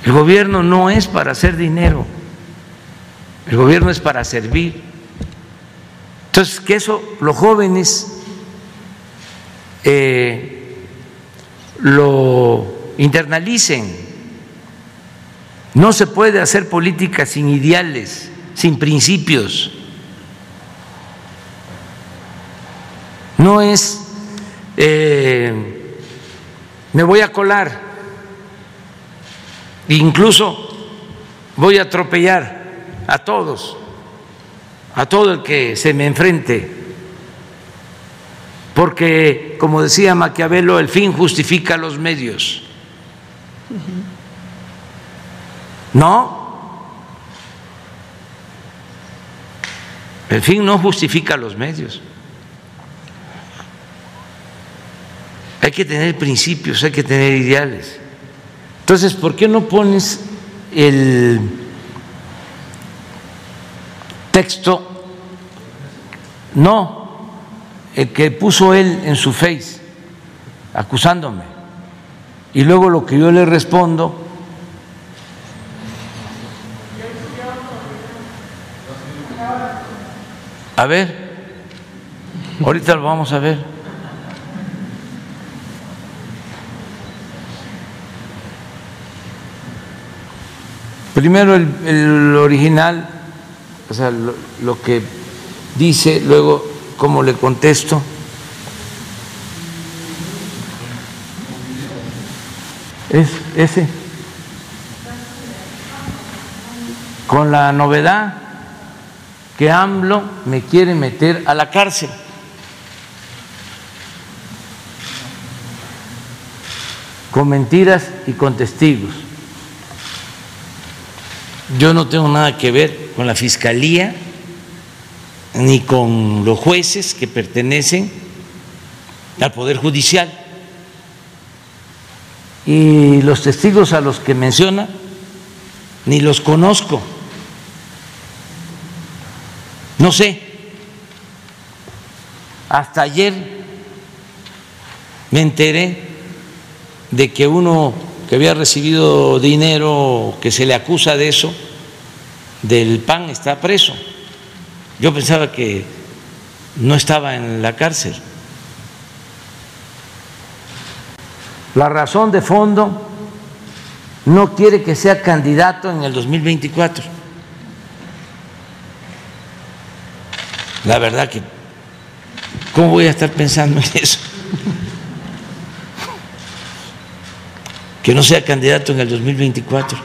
El gobierno no es para hacer dinero, el gobierno es para servir. Entonces, que eso los jóvenes eh, lo internalicen. No se puede hacer política sin ideales sin principios. No es, eh, me voy a colar, incluso voy a atropellar a todos, a todo el que se me enfrente, porque, como decía Maquiavelo, el fin justifica los medios. No, El fin no justifica los medios. Hay que tener principios, hay que tener ideales. Entonces, ¿por qué no pones el texto? No, el que puso él en su face, acusándome. Y luego lo que yo le respondo A ver, ahorita lo vamos a ver. Primero el, original, o sea, lo, que dice, luego cómo le contesto. Es ese. Con la novedad que AMLO me quiere meter a la cárcel. con mentiras y con testigos. Yo no tengo nada que ver con la fiscalía ni con los jueces que pertenecen al Poder Judicial. Y los testigos a los que menciona ni los conozco. No sé. Hasta ayer me enteré de que uno que había recibido dinero, que se le acusa de eso, del PAN, está preso. Yo pensaba que no estaba en la cárcel. La razón de fondo no quiere que sea candidato en el 2024. La verdad que, ¿cómo voy a estar pensando en eso? Que no sea candidato en el 2024.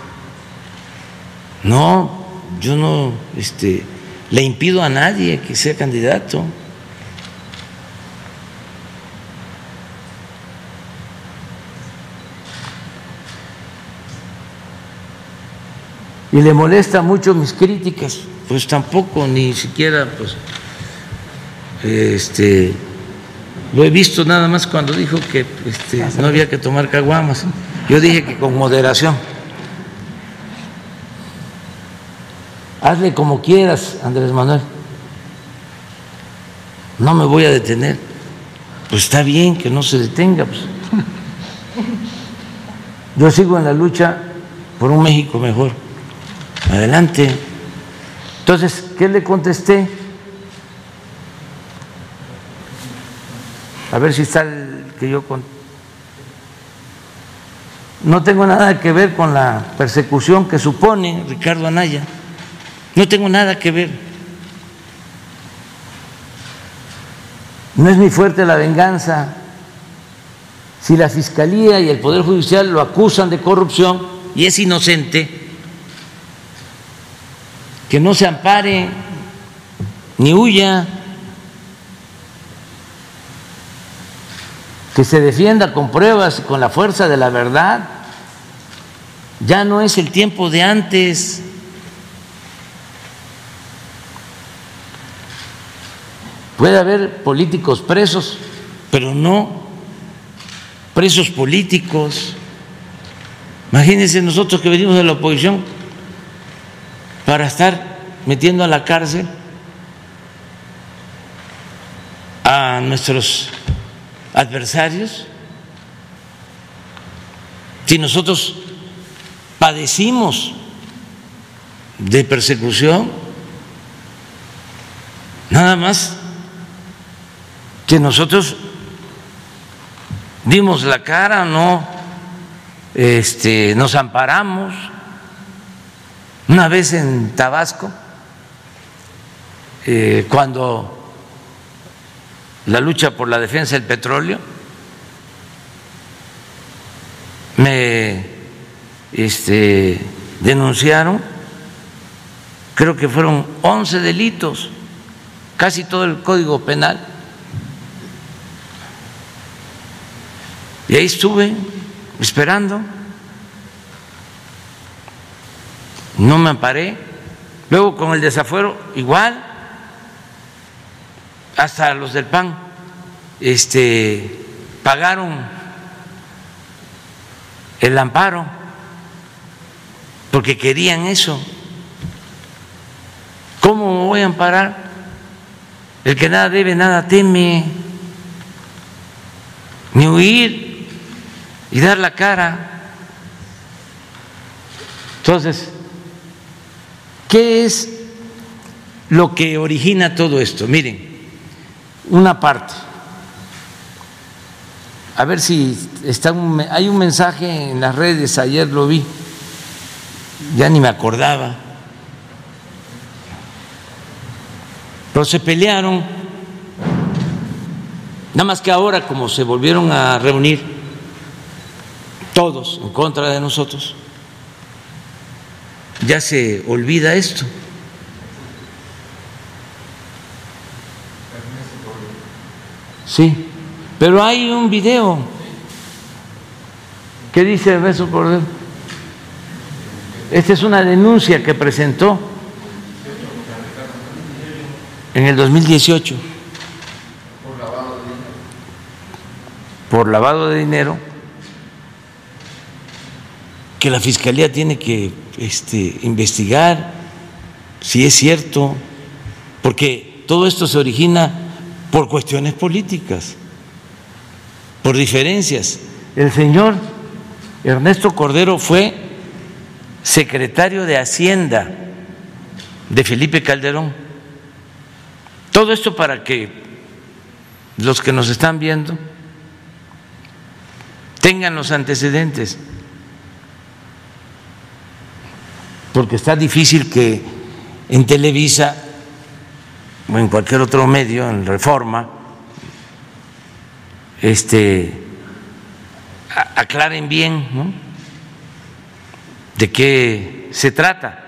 No, yo no este, le impido a nadie que sea candidato. Y le molesta mucho mis críticas, pues tampoco, ni siquiera, pues, este, lo he visto nada más cuando dijo que este, no había que tomar caguamas. Yo dije que con moderación. Hazle como quieras, Andrés Manuel. No me voy a detener. Pues está bien que no se detenga. Pues. Yo sigo en la lucha por un México mejor. Adelante. Entonces, ¿qué le contesté? A ver si está el que yo contesté no tengo nada que ver con la persecución que supone Ricardo Anaya. No tengo nada que ver. No es mi fuerte la venganza. Si la Fiscalía y el Poder Judicial lo acusan de corrupción y es inocente, que no se ampare ni huya, que se defienda con pruebas con la fuerza de la verdad. Ya no es el tiempo de antes. Puede haber políticos presos, pero no presos políticos. Imagínense nosotros que venimos de la oposición para estar metiendo a la cárcel a nuestros adversarios, si nosotros padecimos de persecución, nada más que nosotros dimos la cara, no este, nos amparamos. Una vez en Tabasco, eh, cuando la lucha por la defensa del petróleo, me este, denunciaron, creo que fueron 11 delitos, casi todo el código penal. Y ahí estuve esperando, no me amparé, luego con el desafuero igual hasta los del PAN este, pagaron el amparo porque querían eso. ¿Cómo voy a amparar? El que nada debe, nada teme, ni huir y dar la cara. Entonces, ¿qué es lo que origina todo esto? Miren, una parte. A ver si está hay un mensaje en las redes, ayer lo vi, ya ni me acordaba. Pero se pelearon, nada más que ahora como se volvieron a reunir todos en contra de nosotros, ya se olvida esto. Sí, pero hay un video. ¿Qué dice Ernesto Cordero? Esta es una denuncia que presentó en el 2018 por lavado de dinero que la fiscalía tiene que este, investigar si es cierto, porque todo esto se origina por cuestiones políticas, por diferencias. El señor Ernesto Cordero fue secretario de Hacienda de Felipe Calderón. Todo esto para que los que nos están viendo tengan los antecedentes, porque está difícil que en Televisa o en cualquier otro medio, en Reforma, este, aclaren bien de qué se trata.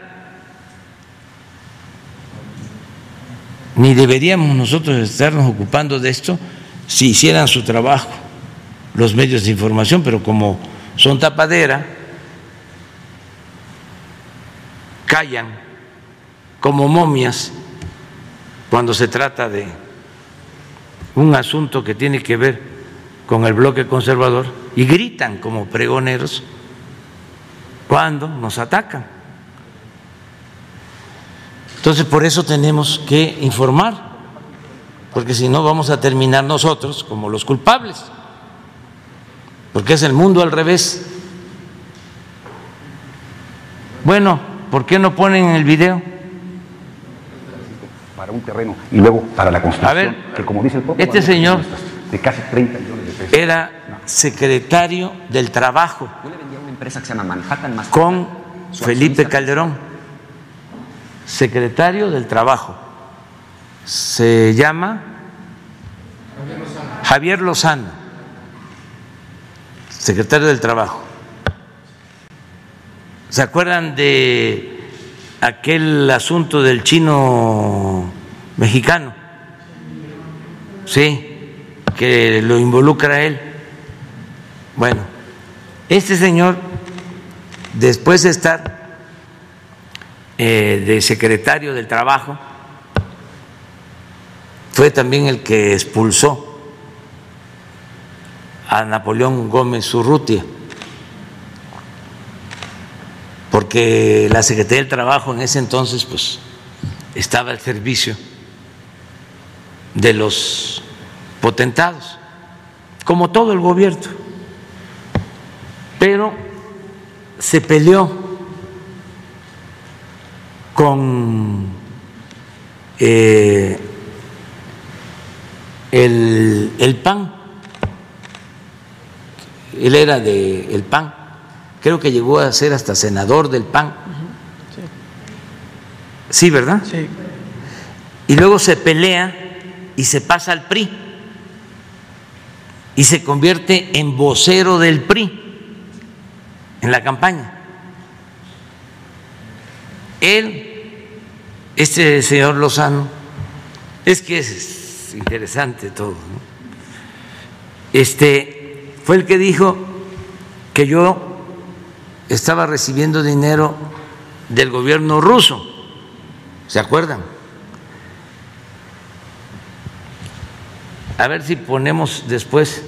Ni deberíamos nosotros estarnos ocupando de esto si hicieran su trabajo los medios de información, pero como son tapadera, callan como momias cuando se trata de un asunto que tiene que ver con el bloque conservador y gritan como pregoneros cuando nos atacan. Entonces, por eso tenemos que informar, porque si no vamos a terminar nosotros como los culpables porque es el mundo al revés. Bueno, ¿por qué no ponen el video? Para un terreno y luego para la construcción. A ver, que como dice el propio este señor de casi 30 millones de pesos. era secretario del Trabajo Yo le vendía una empresa que se llama Manhattan con Felipe Calderón, secretario del Trabajo. Se llama Javier Lozano, secretario del Trabajo. ¿Se acuerdan de aquel asunto del chino mexicano? Sí, que lo involucra él. Bueno, este señor, después de estar eh, de secretario del Trabajo, fue también el que expulsó a Napoleón Gómez Urrutia, porque la Secretaría del Trabajo en ese entonces pues estaba al servicio de los potentados, como todo el gobierno, pero se peleó con eh, el, el PAN, él era de el PAN, creo que llegó a ser hasta senador del PAN. Sí, ¿verdad? Sí. Y luego se pelea y se pasa al PRI y se convierte en vocero del PRI en la campaña. Él, este señor Lozano, es que es interesante todo, ¿no? este, fue el que dijo que yo estaba recibiendo dinero del gobierno ruso, ¿se acuerdan? A ver si ponemos después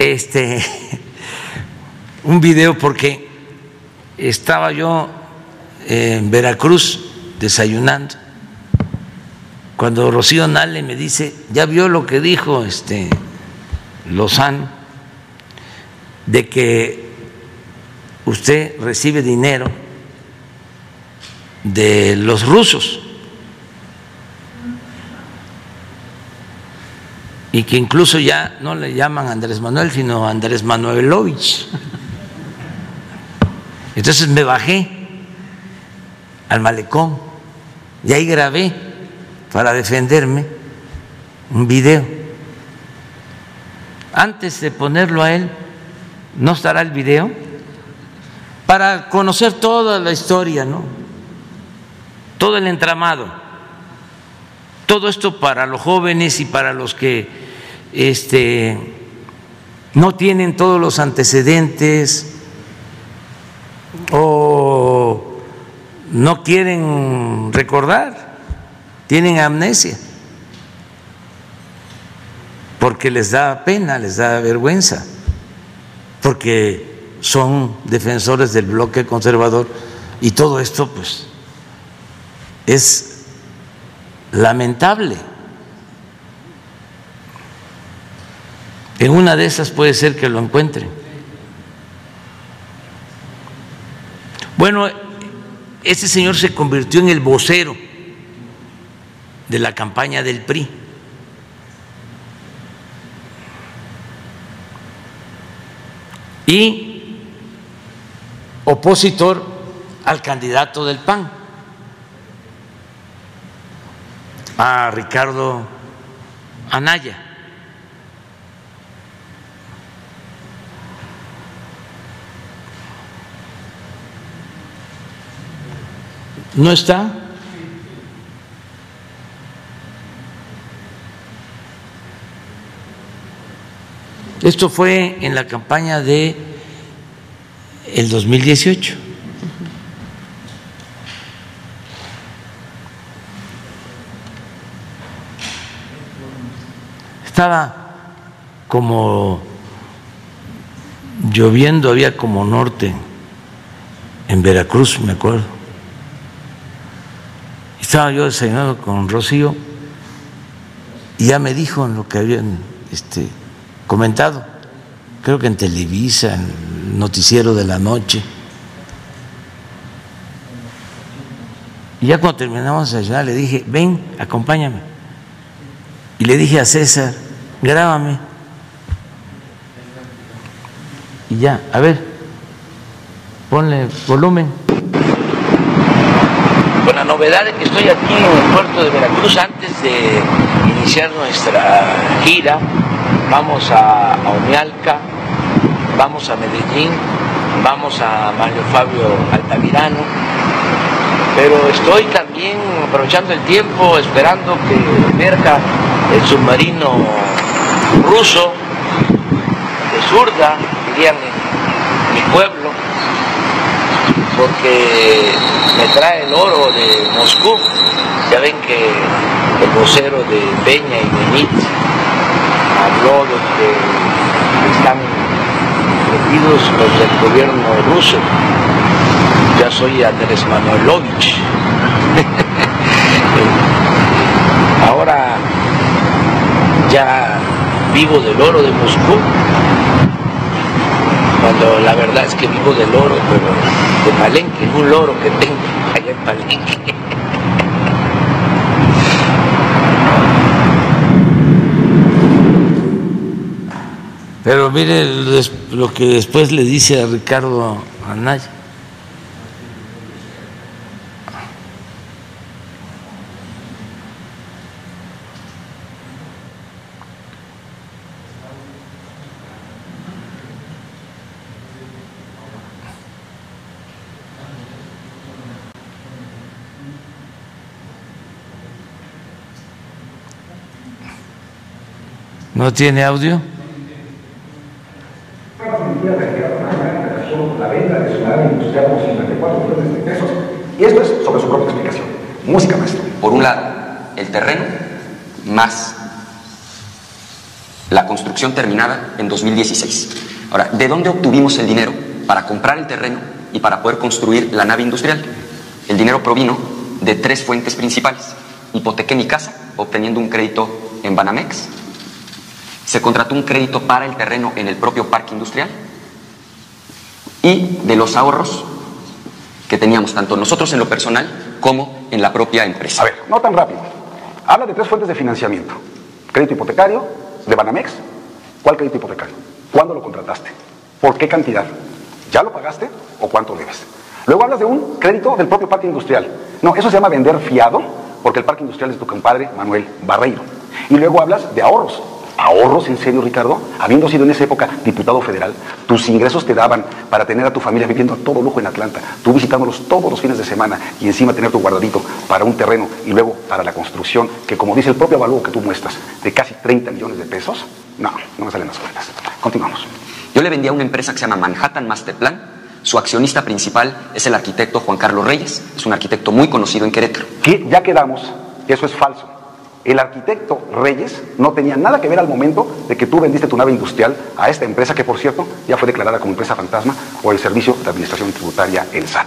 este un video porque estaba yo en Veracruz desayunando cuando Rocío Nale me dice, ya vio lo que dijo este Lozano, de que usted recibe dinero de los rusos y que incluso ya no le llaman Andrés Manuel, sino Andrés Manuelovich. Entonces me bajé al malecón y ahí grabé para defenderme un video. Antes de ponerlo a él, ¿no estará el video? Para conocer toda la historia, ¿no? Todo el entramado. Todo esto para los jóvenes y para los que este, no tienen todos los antecedentes o no quieren recordar, tienen amnesia, porque les da pena, les da vergüenza, porque son defensores del bloque conservador y todo esto pues es lamentable. En una de esas puede ser que lo encuentren. Bueno, ese señor se convirtió en el vocero de la campaña del PRI. Y opositor al candidato del PAN, a Ricardo Anaya. ¿No está? Esto fue en la campaña de el 2018. Estaba como lloviendo, había como norte en Veracruz, me acuerdo estaba yo desayunando con Rocío y ya me dijo en lo que habían este, comentado, creo que en Televisa, en noticiero de la noche. Y ya cuando terminamos de desayunar le dije, ven, acompáñame. Y le dije a César, grábame. Y ya, a ver, ponle volumen con la novedad de que estoy aquí en el puerto de Veracruz antes de iniciar nuestra gira. Vamos a, Omialca, vamos a Medellín, vamos a Mario Fabio Altamirano, pero estoy también aprovechando el tiempo, esperando que emerja el submarino ruso de Zurda, dirían en mi pueblo, porque me trae el oro de Moscú. Ya ven que el vocero de Peña y de Nietzsche habló de que están metidos los del gobierno ruso. Ya soy Andrés Manuelovich. Ahora ya vivo del oro de Moscú cuando la verdad es que vivo del oro, pero de Palenque, un loro que tengo allá en Palenque. Pero mire lo que después le dice a Ricardo Anaya. ¿No tiene audio? La venta de su nave industrial por 54 millones de pesos. Y esto es sobre su propia explicación. Música, maestro. Por un lado, el terreno más la terminada en 2016. Ahora, ¿de dónde obtuvimos el dinero para comprar el terreno y para poder construir la nave industrial? El dinero provino de tres fuentes principales. Hipotequé mi casa, obteniendo un crédito en Banamex, se contrató un crédito para el terreno en el propio parque industrial y de los ahorros que teníamos tanto nosotros en lo personal como en la propia empresa. A ver, no tan rápido. Habla de tres fuentes de financiamiento. Crédito hipotecario, de Banamex. ¿Cuál crédito hipotecario? ¿Cuándo lo contrataste? ¿Por qué cantidad? ¿Ya lo pagaste o cuánto debes? Luego hablas de un crédito del propio parque industrial. No, eso se llama vender fiado, porque el parque industrial es tu compadre Manuel Barreiro. Y luego hablas de ahorros ahorros en serio, Ricardo? Habiendo sido en esa época diputado federal, tus ingresos te daban para tener a tu familia viviendo a todo lujo en Atlanta, tú visitándolos todos los fines de semana y encima tener tu guardadito para un terreno y luego para la construcción, que como dice el propio avalúo que tú muestras, de casi 30 millones de pesos. No, no me salen las cuentas. Continuamos. Yo le vendí a una empresa que se llama Manhattan Masterplan. Su accionista principal es el arquitecto Juan Carlos Reyes. Es un arquitecto muy conocido en Querétaro. Que ya quedamos que eso es falso. El arquitecto Reyes no tenía nada que ver al momento de que tú vendiste tu nave industrial a esta empresa, que por cierto ya fue declarada como empresa fantasma por el Servicio de Administración Tributaria, el SAT.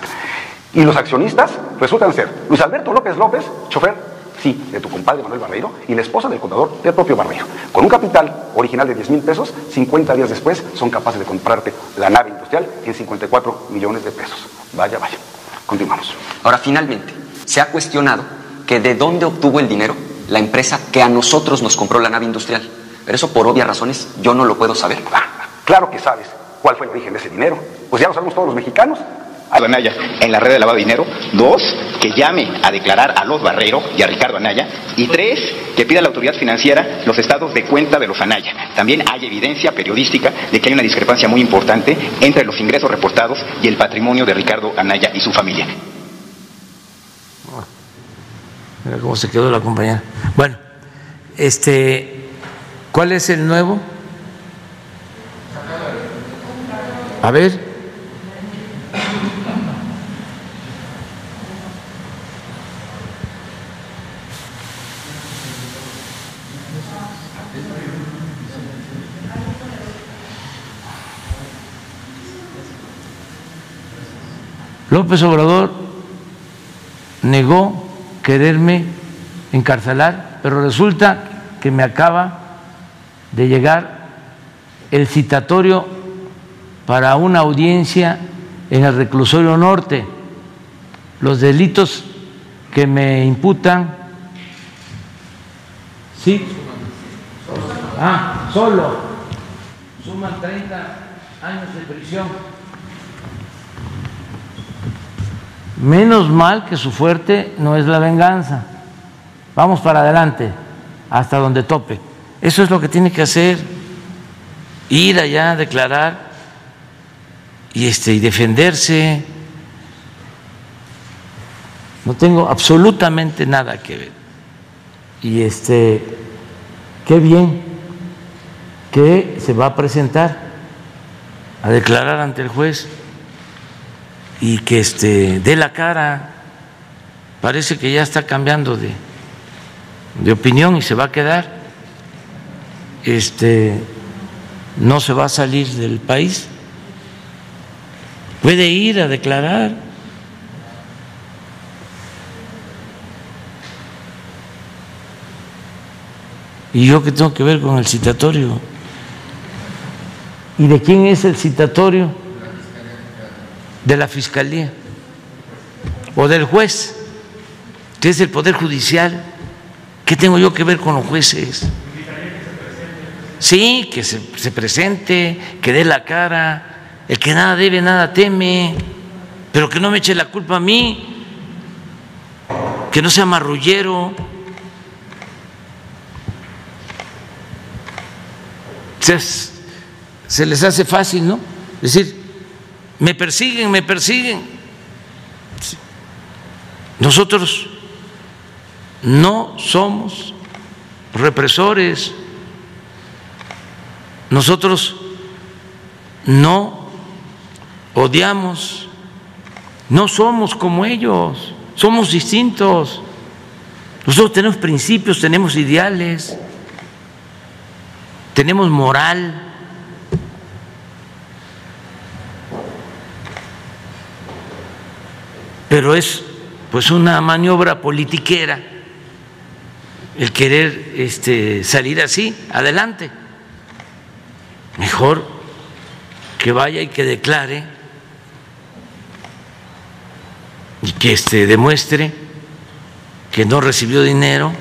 Y los accionistas resultan ser Luis Alberto López López, chofer, sí, de tu compadre Manuel Barreiro, y la esposa del contador del propio Barreiro. Con un capital original de 10 mil pesos, 50 días después son capaces de comprarte la nave industrial en 54 millones de pesos. Vaya, vaya. Continuamos. Ahora, finalmente, se ha cuestionado que de dónde obtuvo el dinero la empresa que a nosotros nos compró la nave industrial. Pero eso por obvias razones yo no lo puedo saber. Claro que sabes cuál fue el origen de ese dinero. Pues ya lo sabemos todos los mexicanos. Anaya en la red de lavado de dinero. Dos, que llame a declarar a los Barrero y a Ricardo Anaya. Y tres, que pida a la autoridad financiera los estados de cuenta de los Anaya. También hay evidencia periodística de que hay una discrepancia muy importante entre los ingresos reportados y el patrimonio de Ricardo Anaya y su familia. Mira cómo se quedó la compañera. Bueno, este, ¿cuál es el nuevo? A ver. López Obrador negó quererme encarcelar, pero resulta que me acaba de llegar el citatorio para una audiencia en el reclusorio norte. Los delitos que me imputan, sí, ah, solo, suman 30 años de prisión. Menos mal que su fuerte no es la venganza. Vamos para adelante, hasta donde tope. Eso es lo que tiene que hacer, ir allá declarar y, este, y defenderse. No tengo absolutamente nada que ver. Y este, qué bien que se va a presentar a declarar ante el juez y que este, dé la cara. Parece que ya está cambiando de, de opinión y se va a quedar. Este, no se va a salir del país. Puede ir a declarar. ¿Y yo qué tengo que ver con el citatorio? ¿Y de quién es el citatorio? De la Fiscalía o del juez, que es el Poder Judicial. ¿Qué tengo yo que ver con los jueces? Sí, que se, se presente, que dé la cara, el que nada debe, nada teme, pero que no me eche la culpa a mí, que no sea marrullero. Se, se les hace fácil, ¿no? Decir, me persiguen, me persiguen. Nosotros no somos represores, nosotros no odiamos, no somos como ellos, somos distintos. Nosotros tenemos principios, tenemos ideales, tenemos moral. Pero es pues una maniobra politiquera el querer este, salir así, adelante. Mejor que vaya y que declare y que este, demuestre que no recibió dinero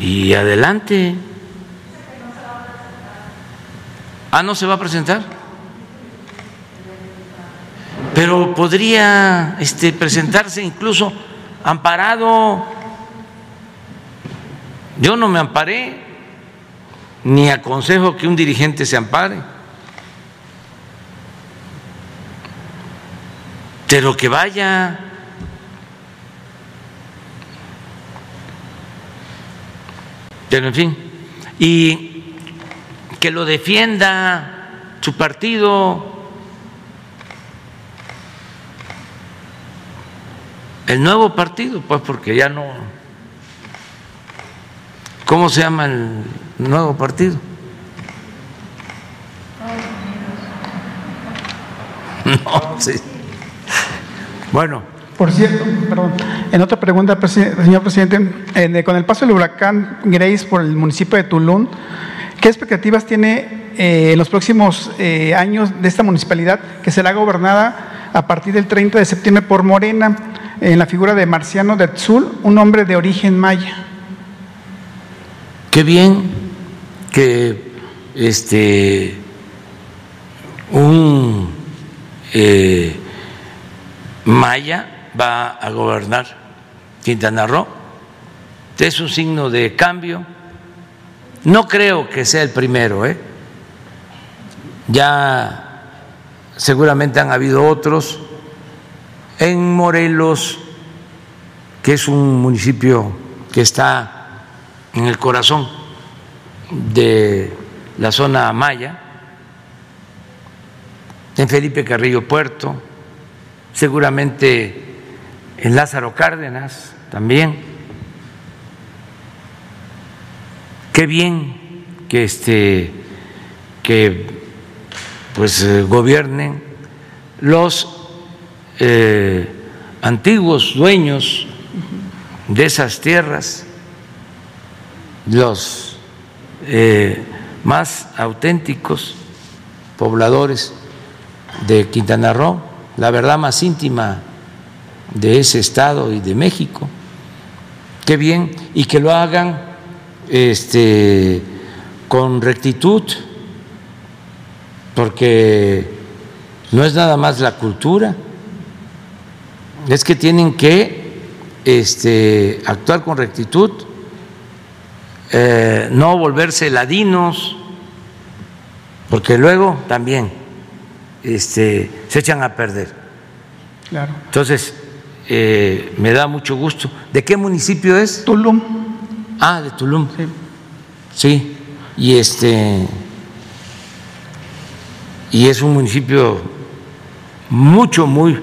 y adelante. Ah, no se va a presentar pero podría este, presentarse incluso amparado Yo no me amparé, ni aconsejo que un dirigente se ampare. Pero que vaya. Pero en fin, y que lo defienda su partido. El nuevo partido, pues porque ya no ¿Cómo se llama el nuevo partido? No, sí. Bueno. Por cierto, perdón, en otra pregunta, señor presidente, con el paso del huracán Grace por el municipio de Tulum, ¿qué expectativas tiene eh, en los próximos eh, años de esta municipalidad que será gobernada a partir del 30 de septiembre por Morena, en la figura de Marciano de Tzul, un hombre de origen maya? Qué bien que este un eh, maya va a gobernar Quintana Roo. Es un signo de cambio. No creo que sea el primero, ¿eh? Ya seguramente han habido otros. En Morelos, que es un municipio que está en el corazón de la zona maya, en Felipe Carrillo Puerto, seguramente en Lázaro Cárdenas también. Qué bien que este que pues eh, gobiernen los eh, antiguos dueños de esas tierras los eh, más auténticos pobladores de Quintana Roo, la verdad más íntima de ese estado y de México. Qué bien, y que lo hagan este, con rectitud, porque no es nada más la cultura, es que tienen que este, actuar con rectitud eh, no volverse ladinos, porque luego también este, se echan a perder. Claro. Entonces, eh, me da mucho gusto. ¿De qué municipio es? Tulum. Ah, de Tulum. Sí. Sí. Y este y es un municipio mucho, muy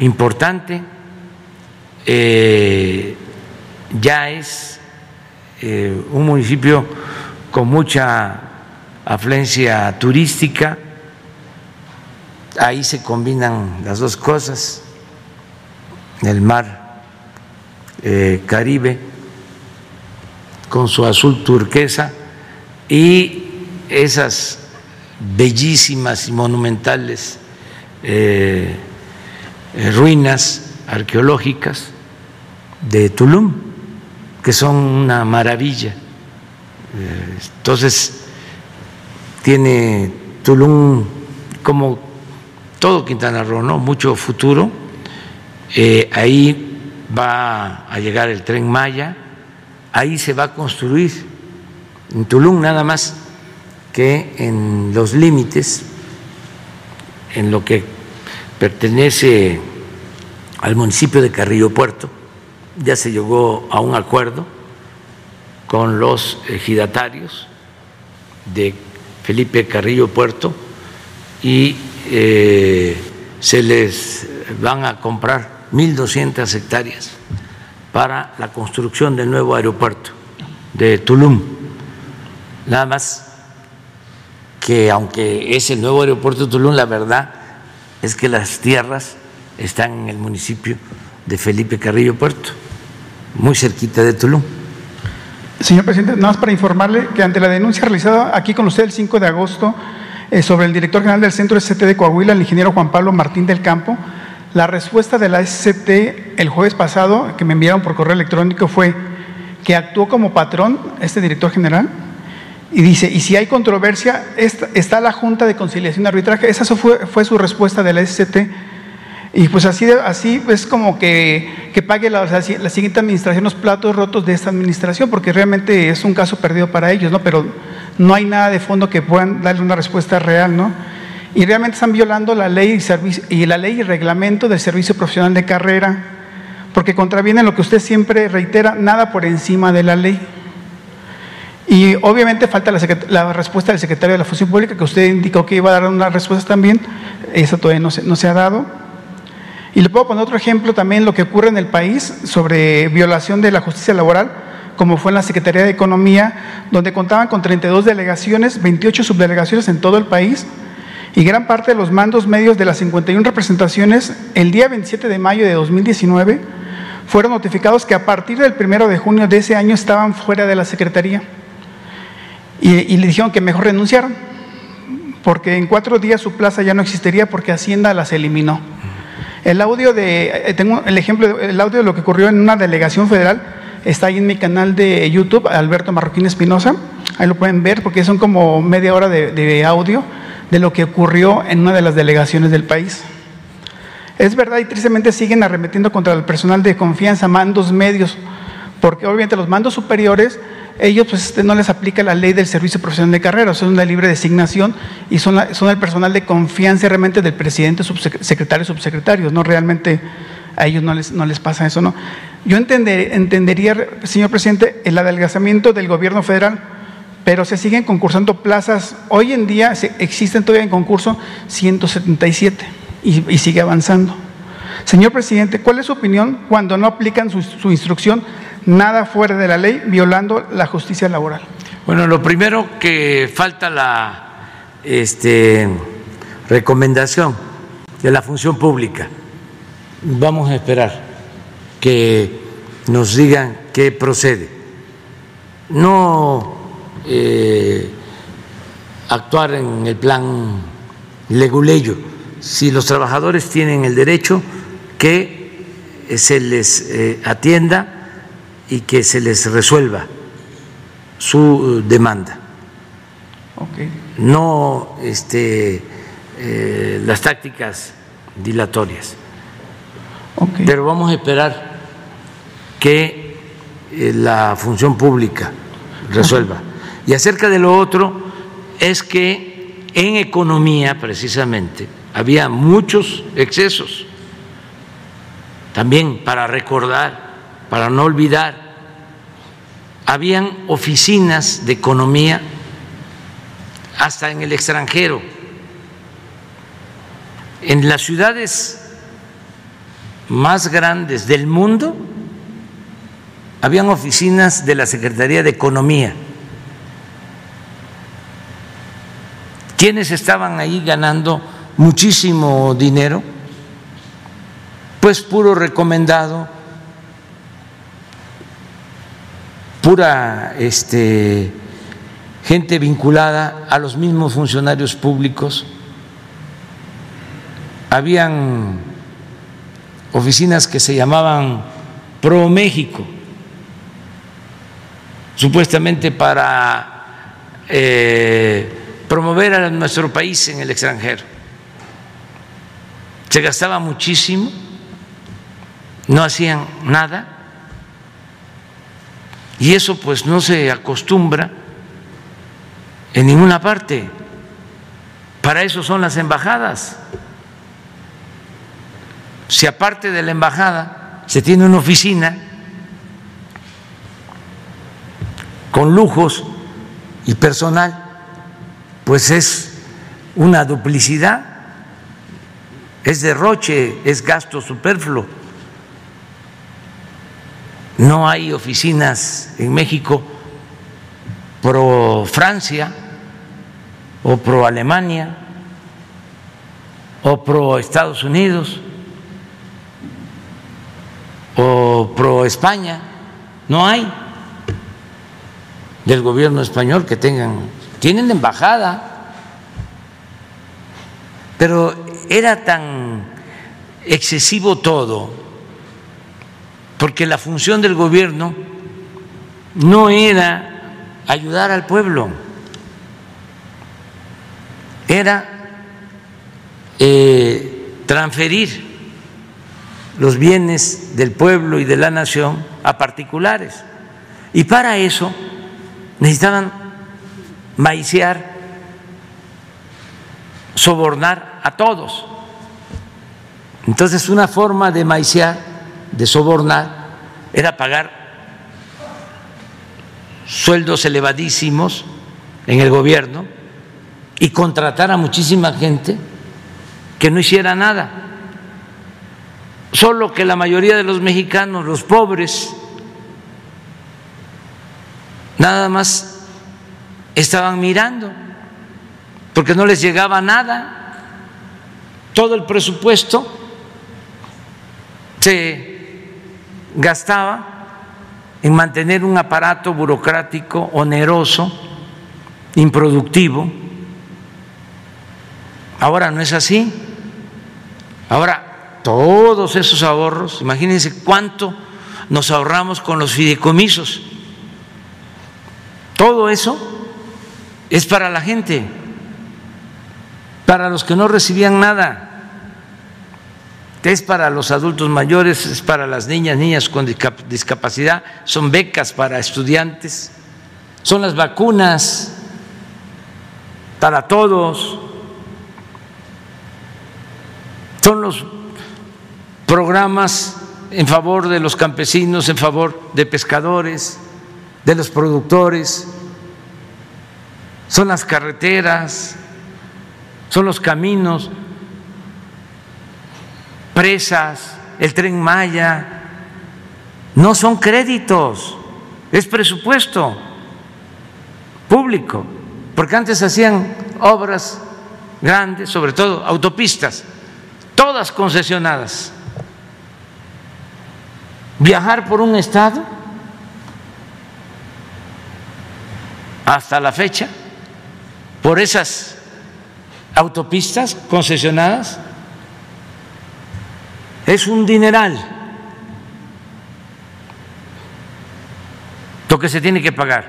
importante. Eh, ya es eh, un municipio con mucha afluencia turística, ahí se combinan las dos cosas, el mar eh, Caribe con su azul turquesa y esas bellísimas y monumentales eh, ruinas arqueológicas de Tulum que son una maravilla. Entonces, tiene Tulum, como todo Quintana Roo, ¿no? mucho futuro. Eh, ahí va a llegar el tren Maya, ahí se va a construir, en Tulum nada más que en los límites, en lo que pertenece al municipio de Carrillo Puerto, ya se llegó a un acuerdo con los ejidatarios de Felipe Carrillo Puerto y eh, se les van a comprar 1.200 hectáreas para la construcción del nuevo aeropuerto de Tulum. Nada más que aunque es el nuevo aeropuerto de Tulum, la verdad es que las tierras están en el municipio de Felipe Carrillo Puerto muy cerquita de Tulum. Señor presidente, nada más para informarle que ante la denuncia realizada aquí con usted el 5 de agosto eh, sobre el director general del Centro SCT de Coahuila, el ingeniero Juan Pablo Martín del Campo, la respuesta de la SCT el jueves pasado, que me enviaron por correo electrónico, fue que actuó como patrón este director general y dice, y si hay controversia, está la Junta de Conciliación y Arbitraje. Esa fue, fue su respuesta de la SCT Y pues así, es como que, pague la, siguiente administración los platos rotos de esta administración, porque realmente es un caso perdido para ellos, ¿no? Pero no hay nada de fondo que puedan darle una respuesta real, ¿no? Y realmente están violando la ley y, servicio, reglamento del servicio profesional de carrera, porque contravienen lo que usted siempre reitera, nada por encima de la ley. Y obviamente falta la, la, respuesta del secretario de la Función Pública, que usted indicó que iba a dar una respuesta también, esa todavía no se, no se ha dado. Y le puedo poner otro ejemplo también, lo que ocurre en el país sobre violación de la justicia laboral, como fue en la Secretaría de Economía, donde contaban con 32 delegaciones, 28 subdelegaciones en todo el país, y gran parte de los mandos medios de las 51 representaciones, el día 27 de mayo de 2019, fueron notificados que a partir del 1 de junio de ese año estaban fuera de la Secretaría. Y, le dijeron que mejor renunciaron, porque en cuatro días su plaza ya no existiría porque Hacienda las eliminó. El audio de, eh, el ejemplo, el audio de lo que ocurrió en una delegación federal está ahí en mi canal de YouTube, Alberto Marroquín Espinosa. Ahí lo pueden ver porque son como media hora de audio de lo que ocurrió en una de las delegaciones del país. Es verdad y tristemente siguen arremetiendo contra el personal de confianza, mandos medios, porque obviamente los mandos superiores ellos pues este, no les aplica la ley del servicio profesional de carrera, son una libre designación y son, el personal de confianza realmente del presidente, subsecretario, subsecretarios, no realmente a ellos no les, no les pasa eso, ¿no? Yo entendería, señor presidente, el adelgazamiento del gobierno federal, pero se siguen concursando plazas, hoy en día existen todavía en concurso 177 y, sigue avanzando. Señor presidente, ¿cuál es su opinión cuando no aplican su instrucción nada fuera de la ley, violando la justicia laboral. Bueno, lo primero que falta la este, recomendación de la función pública. Vamos a esperar que nos digan qué procede. No eh, actuar en el plan leguleyo. Si los trabajadores tienen el derecho, que se les eh, atienda y que se les resuelva su demanda. No este, eh, las tácticas dilatorias. Pero vamos a esperar que eh, la función pública resuelva. Y acerca de lo otro, es que en economía precisamente había muchos excesos, también para recordar para no olvidar, habían oficinas de economía hasta en el extranjero. En las ciudades más grandes del mundo habían oficinas de la Secretaría de Economía. ¿Quiénes estaban ahí ganando muchísimo dinero? Pues puro recomendado pura este, gente vinculada a los mismos funcionarios públicos. Habían oficinas que se llamaban Pro México, supuestamente para eh, promover a nuestro país en el extranjero. Se gastaba muchísimo, no hacían nada y eso pues no se acostumbra en ninguna parte. Para eso son las embajadas. Si aparte de la embajada se tiene una oficina con lujos y personal, pues es una duplicidad, es derroche, es gasto superfluo. No hay oficinas en México pro Francia o pro Alemania o pro Estados Unidos o pro España. No hay del gobierno español que tengan, tienen embajada, pero era tan excesivo todo porque la función del gobierno no era ayudar al pueblo, era eh, transferir los bienes del pueblo y de la nación a particulares. Y para eso necesitaban maiciar, sobornar a todos. Entonces una forma de maiciar, de sobornar, era pagar sueldos elevadísimos en el gobierno y contratar a muchísima gente que no hiciera nada. Solo que la mayoría de los mexicanos, los pobres, nada más estaban mirando, porque no les llegaba nada. Todo el presupuesto se gastaba en mantener un aparato burocrático oneroso, improductivo. Ahora no es así. Ahora todos esos ahorros, imagínense cuánto nos ahorramos con los fideicomisos. Todo eso es para la gente, para los que no recibían nada es para los adultos mayores, es para las niñas, niñas con discapacidad, son becas para estudiantes, son las vacunas para todos, son los programas en favor de los campesinos, en favor de pescadores, de los productores, son las carreteras, son los caminos, presas, el tren Maya, no son créditos, es presupuesto público, porque antes hacían obras grandes, sobre todo autopistas, todas concesionadas. Viajar por un estado hasta la fecha, por esas autopistas concesionadas, es un dineral lo que se tiene que pagar.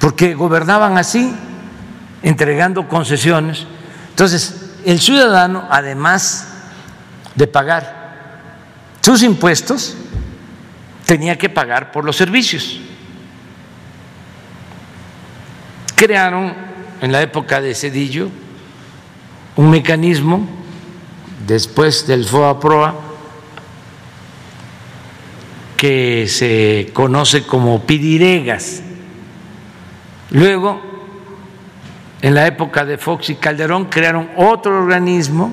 Porque gobernaban así, entregando concesiones. Entonces, el ciudadano, además de pagar sus impuestos, tenía que pagar por los servicios. Crearon en la época de Cedillo un mecanismo después del FOA-PROA, que se conoce como pidiregas. Luego, en la época de Fox y Calderón, crearon otro organismo,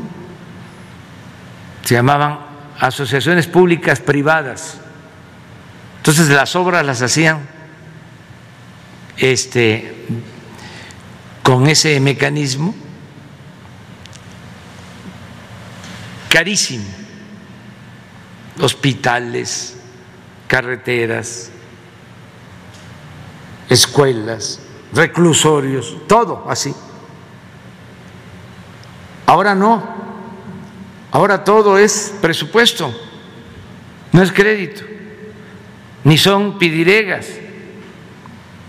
se llamaban asociaciones públicas privadas. Entonces las obras las hacían este, con ese mecanismo carísimo. Hospitales, carreteras, escuelas, reclusorios, todo así. Ahora no, ahora todo es presupuesto, no es crédito, ni son pidiregas,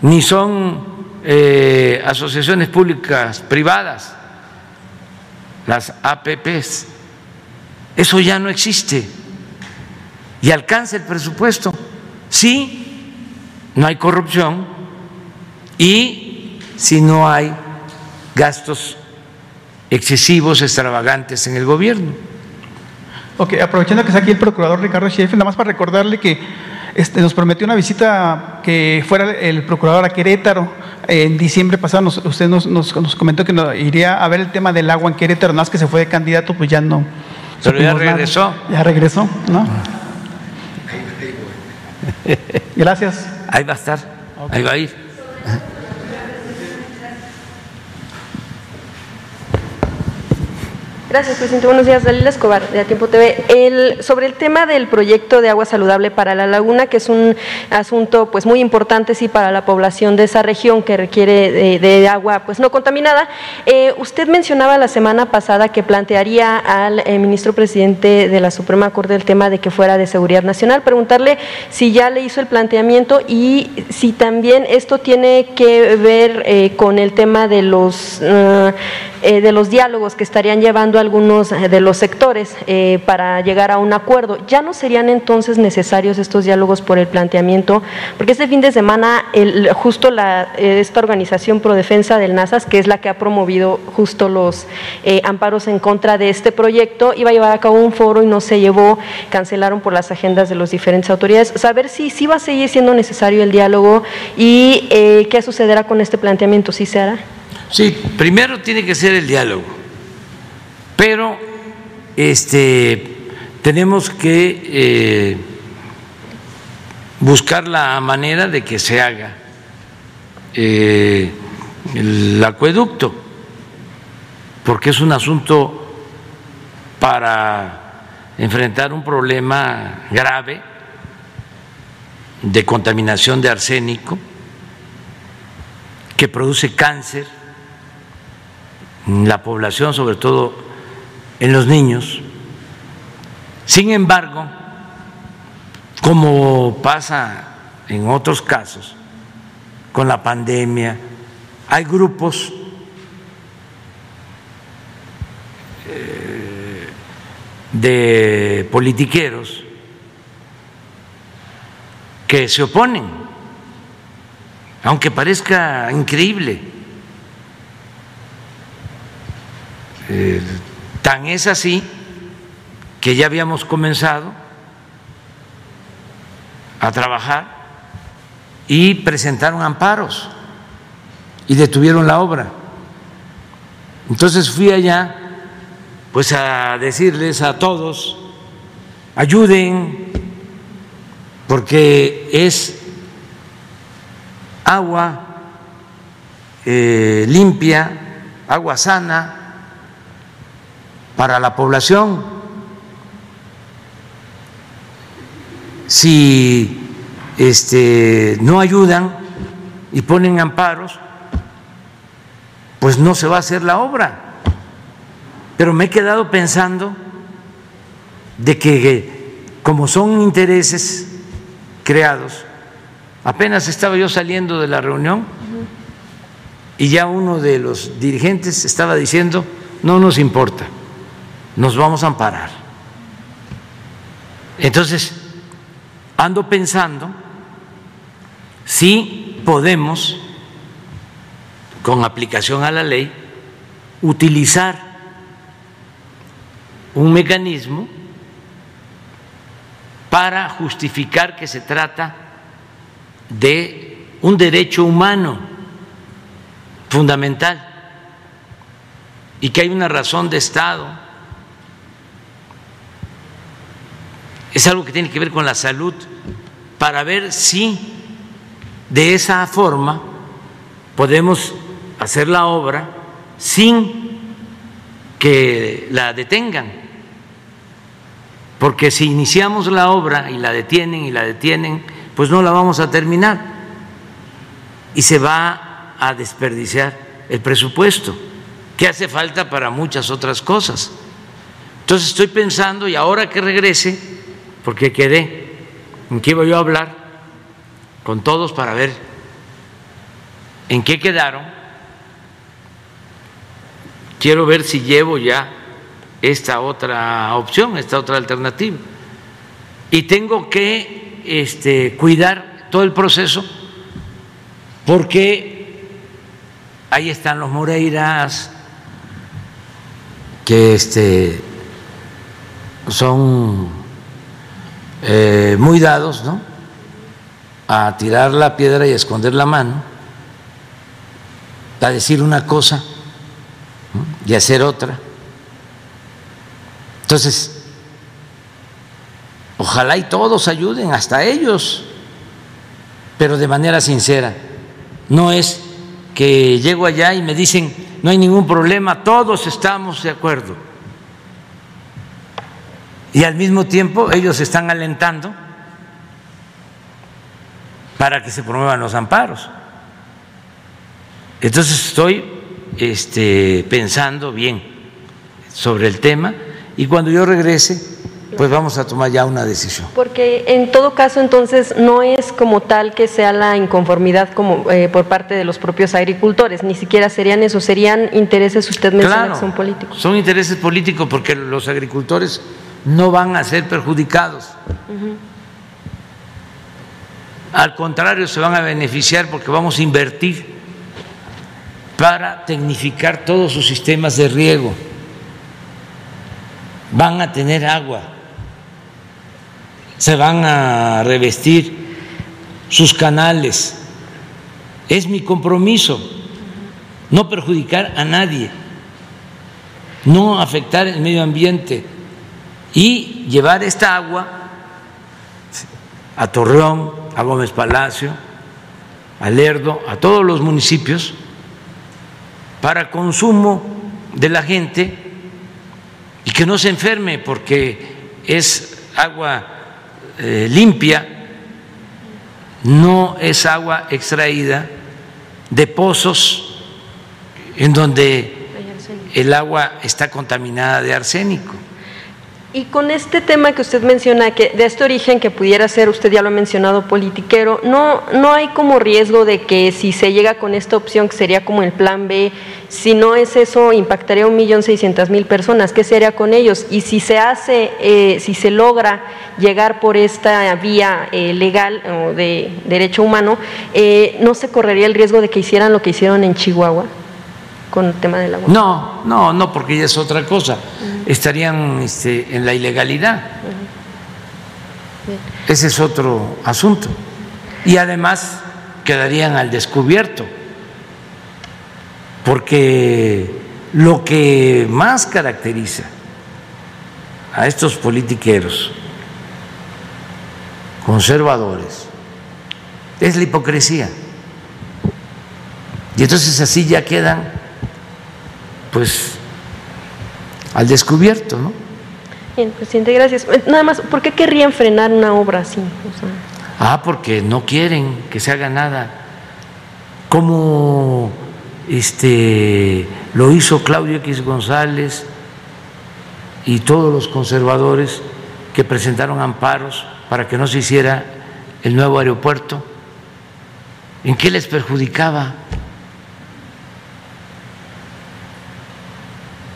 ni son eh, asociaciones públicas privadas, las APPs. Eso ya no existe. Y alcanza el presupuesto. Sí, no hay corrupción y si no hay gastos excesivos, extravagantes en el gobierno. Ok, aprovechando que está aquí el procurador Ricardo Sheffield, nada más para recordarle que este, nos prometió una visita que fuera el procurador a Querétaro. En diciembre pasado usted nos, nos, comentó que iría a ver el tema del agua en Querétaro, nada más que se fue de candidato, pues ya no, pero ya regresó. Ya regresó, ¿no? Gracias. Ahí va a estar, ahí va a ir. Gracias, presidente. Buenos días, Dalila Escobar, de A Tiempo TV. El, sobre el tema del proyecto de agua saludable para la laguna, que es un asunto pues muy importante sí para la población de esa región que requiere de, agua pues no contaminada. Eh, usted mencionaba la semana pasada que plantearía al eh, ministro presidente de la Suprema Corte el tema de que fuera de seguridad nacional. Preguntarle si ya le hizo el planteamiento y si también esto tiene que ver eh, con el tema de los eh, de los diálogos que estarían llevando algunos eh, de los sectores eh, para llegar a un acuerdo. ¿Ya no serían entonces necesarios estos diálogos por el planteamiento? Porque este fin de semana justo la, esta organización pro defensa del NASAS, que es la que ha promovido justo los amparos en contra de este proyecto, iba a llevar a cabo un foro y no se llevó, cancelaron por las agendas de las diferentes autoridades. Saber si, si va a seguir siendo necesario el diálogo y qué sucederá con este planteamiento, si se hará. Sí, primero tiene que ser el diálogo, pero este, tenemos que eh, buscar la manera de que se haga eh, el acueducto, porque es un asunto para enfrentar un problema grave de contaminación de arsénico que produce cáncer la población, sobre todo en los niños. Sin embargo, como pasa en otros casos, con la pandemia, hay grupos eh, de politiqueros que se oponen, aunque parezca increíble Eh, tan es así que ya habíamos comenzado a trabajar y presentaron amparos y detuvieron la obra. Entonces fui allá pues a decirles a todos, ayuden, porque es agua eh, limpia, agua sana, para la población. Si este, no ayudan y ponen amparos, pues no se va a hacer la obra. Pero me he quedado pensando de que como son intereses creados, apenas estaba yo saliendo de la reunión y ya uno de los dirigentes estaba diciendo, no nos importa nos vamos a amparar. Entonces, ando pensando si podemos, con aplicación a la ley, utilizar un mecanismo para justificar que se trata de un derecho humano fundamental y que hay una razón de Estado es algo que tiene que ver con la salud, para ver si de esa forma podemos hacer la obra sin que la detengan. Porque si iniciamos la obra y la detienen y la detienen, pues no la vamos a terminar y se va a desperdiciar el presupuesto, que hace falta para muchas otras cosas. Entonces estoy pensando, y ahora que regrese, porque quedé en que iba yo a hablar con todos para ver en qué quedaron. Quiero ver si llevo ya esta otra opción, esta otra alternativa. Y tengo que este, cuidar todo el proceso porque ahí están los Moreiras que este, son eh, muy dados ¿no? a tirar la piedra y a esconder la mano, a decir una cosa y hacer otra. Entonces, ojalá y todos ayuden, hasta ellos, pero de manera sincera. No es que llego allá y me dicen, no hay ningún problema, todos estamos de acuerdo y al mismo tiempo ellos están alentando para que se promuevan los amparos. Entonces estoy este, pensando bien sobre el tema y cuando yo regrese pues vamos a tomar ya una decisión. Porque en todo caso entonces no es como tal que sea la inconformidad como eh, por parte de los propios agricultores, ni siquiera serían eso, serían intereses, usted menciona que son políticos. Son intereses políticos porque los agricultores no van a ser perjudicados. Al contrario, se van a beneficiar porque vamos a invertir para tecnificar todos sus sistemas de riego. Van a tener agua, se van a revestir sus canales. Es mi compromiso no perjudicar a nadie, no afectar el medio ambiente y llevar esta agua a Torreón, a Gómez Palacio, a Lerdo, a todos los municipios para consumo de la gente y que no se enferme porque es agua eh, limpia, no es agua extraída de pozos en donde el agua está contaminada de arsénico. Y con este tema que usted menciona, que de este origen que pudiera ser, usted ya lo ha mencionado, politiquero, ¿no, no hay como riesgo de que si se llega con esta opción, que sería como el plan B, si no es eso, impactaría a un millón seiscientas mil personas? ¿Qué sería con ellos? Y si se hace, eh, si se logra llegar por esta vía eh, legal o de derecho humano, eh, ¿no se correría el riesgo de que hicieran lo que hicieron en Chihuahua? Con el tema del agua? No, no, no, porque ya es otra cosa. Estarían este, en la ilegalidad. Ese es otro asunto. Y además quedarían al descubierto, porque lo que más caracteriza a estos politiqueros conservadores es la hipocresía. Y entonces así ya quedan pues al descubierto, ¿no? Bien, presidente, gracias. Nada más, ¿por qué querrían frenar una obra así? Ah, porque no quieren que se haga nada. Como este lo hizo Claudio X González y todos los conservadores que presentaron amparos para que no se hiciera el nuevo aeropuerto. ¿En qué les perjudicaba?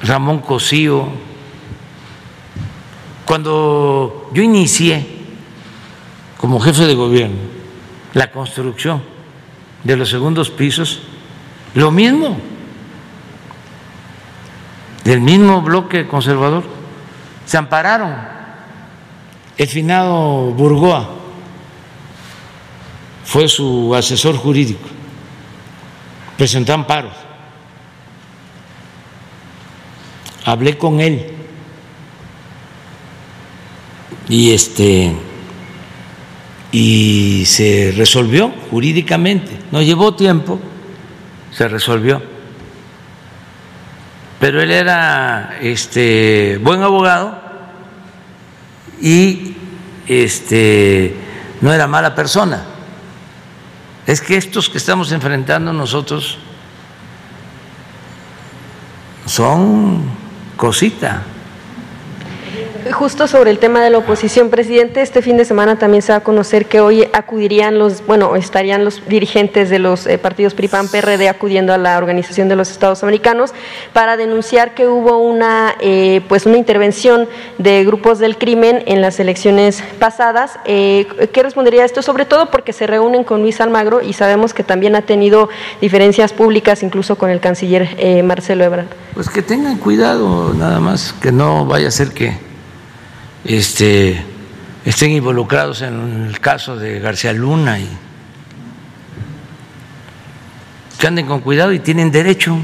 Ramón Cosío, cuando yo inicié como jefe de gobierno la construcción de los segundos pisos, lo mismo, del mismo bloque conservador, se ampararon. El finado Burgoa fue su asesor jurídico, presentó amparos hablé con él y este y se resolvió jurídicamente. No llevó tiempo, se resolvió. Pero él era este buen abogado y este no era mala persona. Es que estos que estamos enfrentando nosotros son cosita. Justo sobre el tema de la oposición, presidente, este fin de semana también se va a conocer que hoy acudirían los, bueno, estarían los dirigentes de los eh, partidos PRIPAN PRD acudiendo a la Organización de los Estados Americanos para denunciar que hubo una, eh, pues una intervención de grupos del crimen en las elecciones pasadas. Eh, ¿Qué respondería a esto? Sobre todo porque se reúnen con Luis Almagro y sabemos que también ha tenido diferencias públicas, incluso con el canciller Marcelo Ebrard. Pues que tengan cuidado, nada más, que no vaya a ser que este, estén involucrados en el caso de García Luna y que anden con cuidado y tienen derecho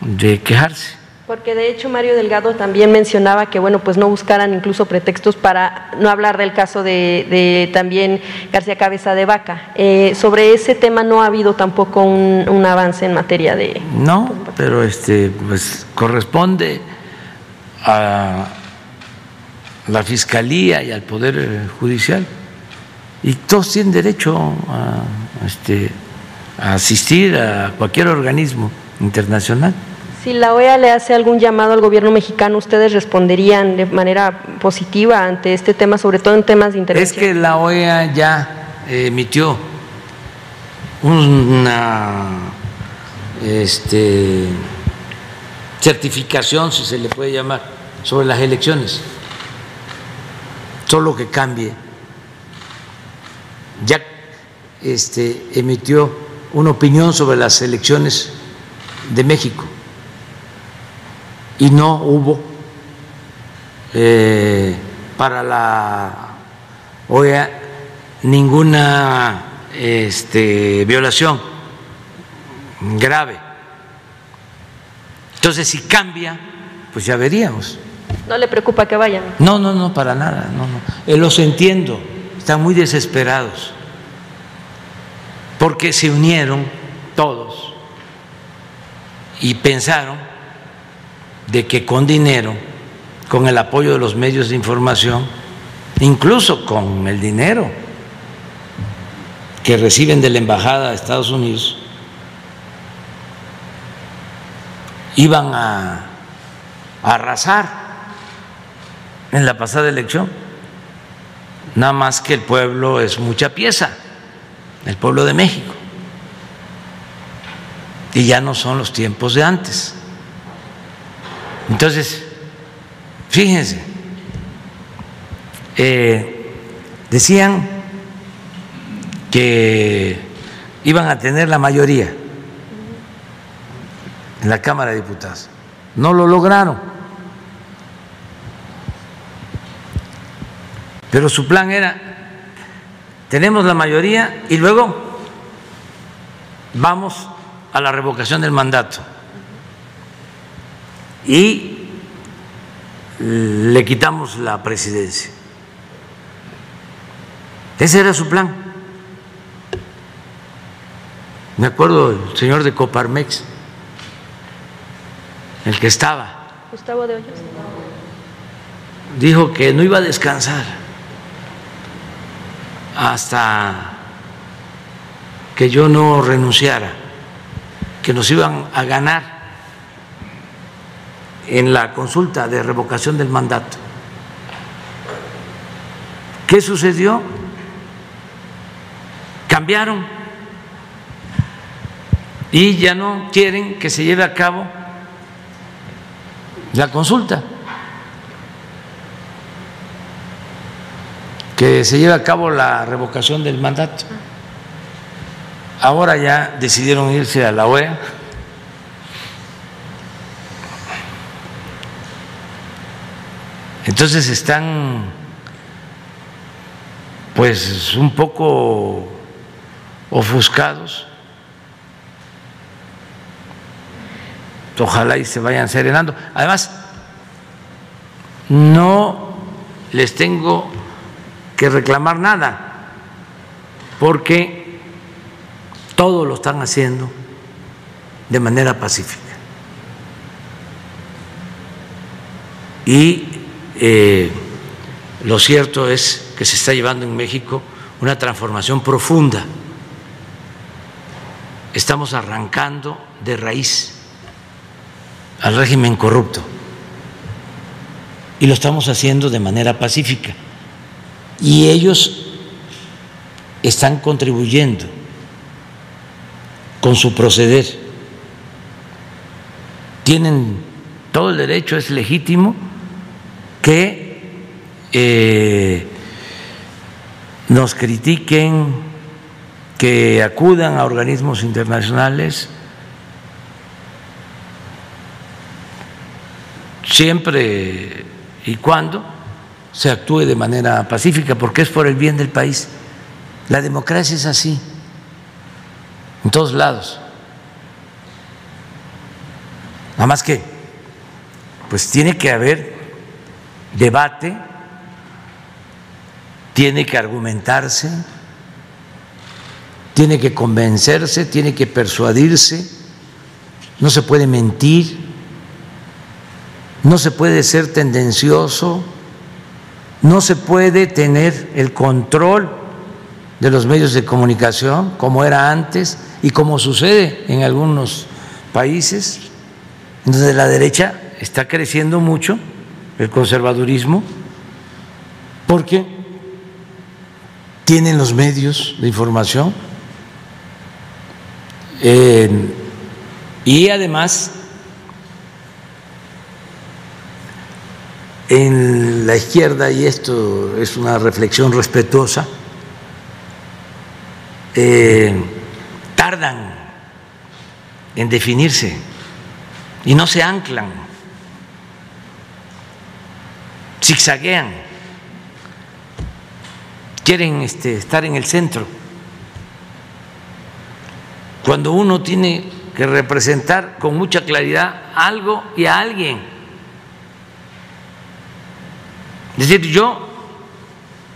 de quejarse. Porque de hecho Mario Delgado también mencionaba que bueno pues no buscaran incluso pretextos para no hablar del caso de, también García Cabeza de Vaca. Eh, sobre ese tema no ha habido tampoco un, un avance en materia de. No, pero este pues corresponde a la Fiscalía y al Poder eh, Judicial. Y todos tienen derecho a, este, a asistir a cualquier organismo internacional. Si la OEA le hace algún llamado al gobierno mexicano, ¿ustedes responderían de manera positiva ante este tema, sobre todo en temas de intervención? Es que la OEA ya emitió una este, certificación, si se le puede llamar, sobre las elecciones. Solo que cambie. Ya este, emitió una opinión sobre las elecciones de México y no hubo eh, para la OEA ninguna este, violación grave. Entonces, si cambia, pues ya veríamos. ¿No le preocupa que vayan? No, no, no, para nada. No, no. Eh, los entiendo, están muy desesperados, porque se unieron todos y pensaron de que con dinero, con el apoyo de los medios de información, incluso con el dinero que reciben de la Embajada de Estados Unidos, iban a, arrasar en la pasada elección. Nada más que el pueblo es mucha pieza, el pueblo de México. Y ya no son los tiempos de antes. Entonces, fíjense, eh, decían que iban a tener la mayoría en la Cámara de Diputados. No lo lograron. Pero su plan era, tenemos la mayoría y luego vamos a la revocación del mandato. Y le quitamos la presidencia. Ese era su plan. Me acuerdo el señor de Coparmex el que estaba. Gustavo de Hoyos. Dijo que no iba a descansar hasta que yo no renunciara, que nos iban a ganar en la consulta de revocación del mandato. ¿Qué sucedió? Cambiaron y ya no quieren que se lleve a cabo la consulta, que se lleve a cabo la revocación del mandato. Ahora ya decidieron irse a la OEA. Entonces están pues un poco ofuscados ojalá y se vayan serenando. Además, no les tengo que reclamar nada, porque todo lo están haciendo de manera pacífica. Y eh, lo cierto es que se está llevando en México una transformación profunda. Estamos arrancando de raíz al régimen corrupto. Y lo estamos haciendo de manera pacífica. Y ellos están contribuyendo con su proceder. Tienen todo el derecho, es legítimo que eh, nos critiquen, que acudan a organismos internacionales siempre y cuando se actúe de manera pacífica, porque es por el bien del país. La democracia es así, en todos lados. Nada más que, pues tiene que haber debate, tiene que argumentarse, tiene que convencerse, tiene que persuadirse, no se puede mentir no se puede ser tendencioso, no se puede tener el control de los medios de comunicación como era antes y como sucede en algunos países. Entonces la derecha está creciendo mucho, el conservadurismo, porque tienen los medios de información eh, y además en la izquierda, y esto es una reflexión respetuosa, eh, tardan en definirse y no se anclan, zigzaguean, quieren este, estar en el centro. Cuando uno tiene que representar con mucha claridad algo y a alguien. Es decir, yo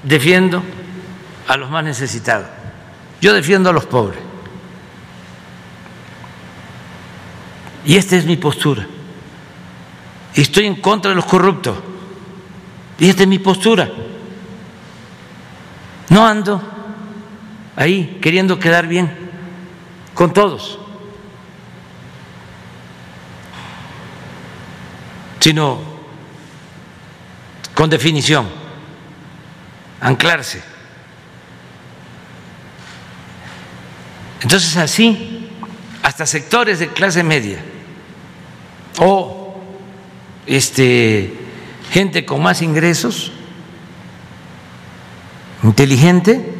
defiendo a los más necesitados, yo defiendo a los pobres. Y esta es mi postura. Y estoy en contra de los corruptos. Y esta es mi postura. No ando ahí queriendo quedar bien con todos, sino con definición, anclarse. Entonces así, hasta sectores de clase media o este, gente con más ingresos, inteligente,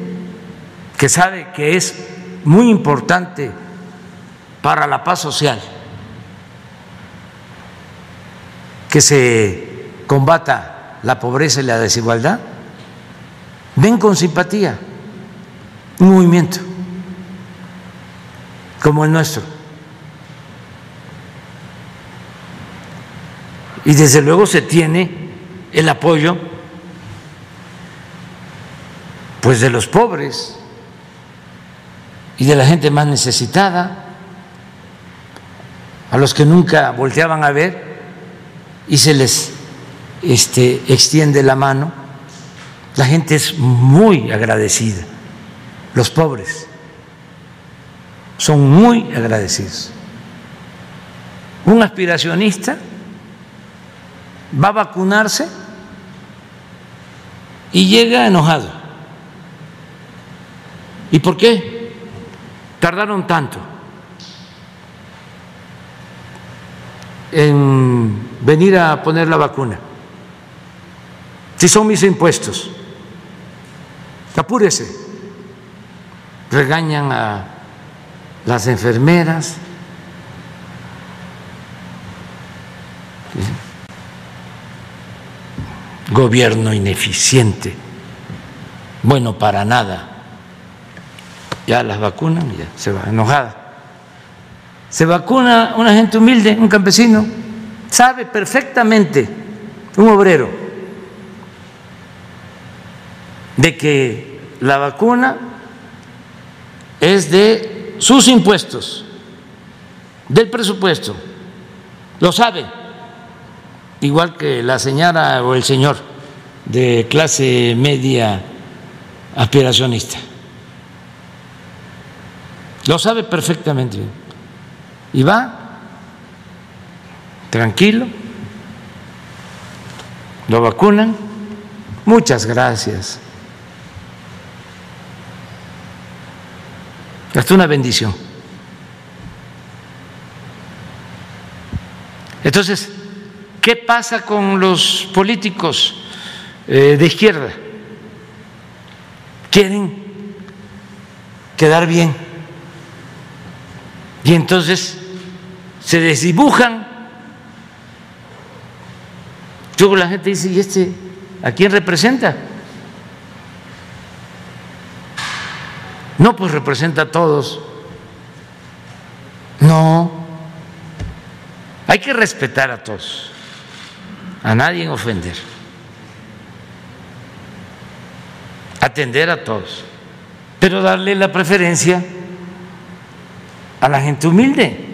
que sabe que es muy importante para la paz social que se combata la pobreza y la desigualdad, ven con simpatía un movimiento como el nuestro. Y desde luego se tiene el apoyo pues de los pobres y de la gente más necesitada, a los que nunca volteaban a ver y se les este, extiende la mano, la gente es muy agradecida, los pobres son muy agradecidos. Un aspiracionista va a vacunarse y llega enojado. ¿Y por qué tardaron tanto en venir a poner la vacuna? Si son mis impuestos, apúrese. Regañan a las enfermeras. Gobierno ineficiente, bueno para nada. Ya las vacunan, ya se va enojada. Se vacuna una gente humilde, un campesino, sabe perfectamente, un obrero de que la vacuna es de sus impuestos, del presupuesto, lo sabe, igual que la señora o el señor de clase media aspiracionista. Lo sabe perfectamente. Y va tranquilo, lo vacunan. Muchas gracias. Hasta una bendición. Entonces, ¿qué pasa con los políticos eh, de izquierda? Quieren quedar bien. Y entonces se desdibujan. Luego la gente dice, ¿y este a quién representa? No, pues representa a todos. No, hay que respetar a todos, a nadie ofender, atender a todos, pero darle la preferencia a la gente humilde.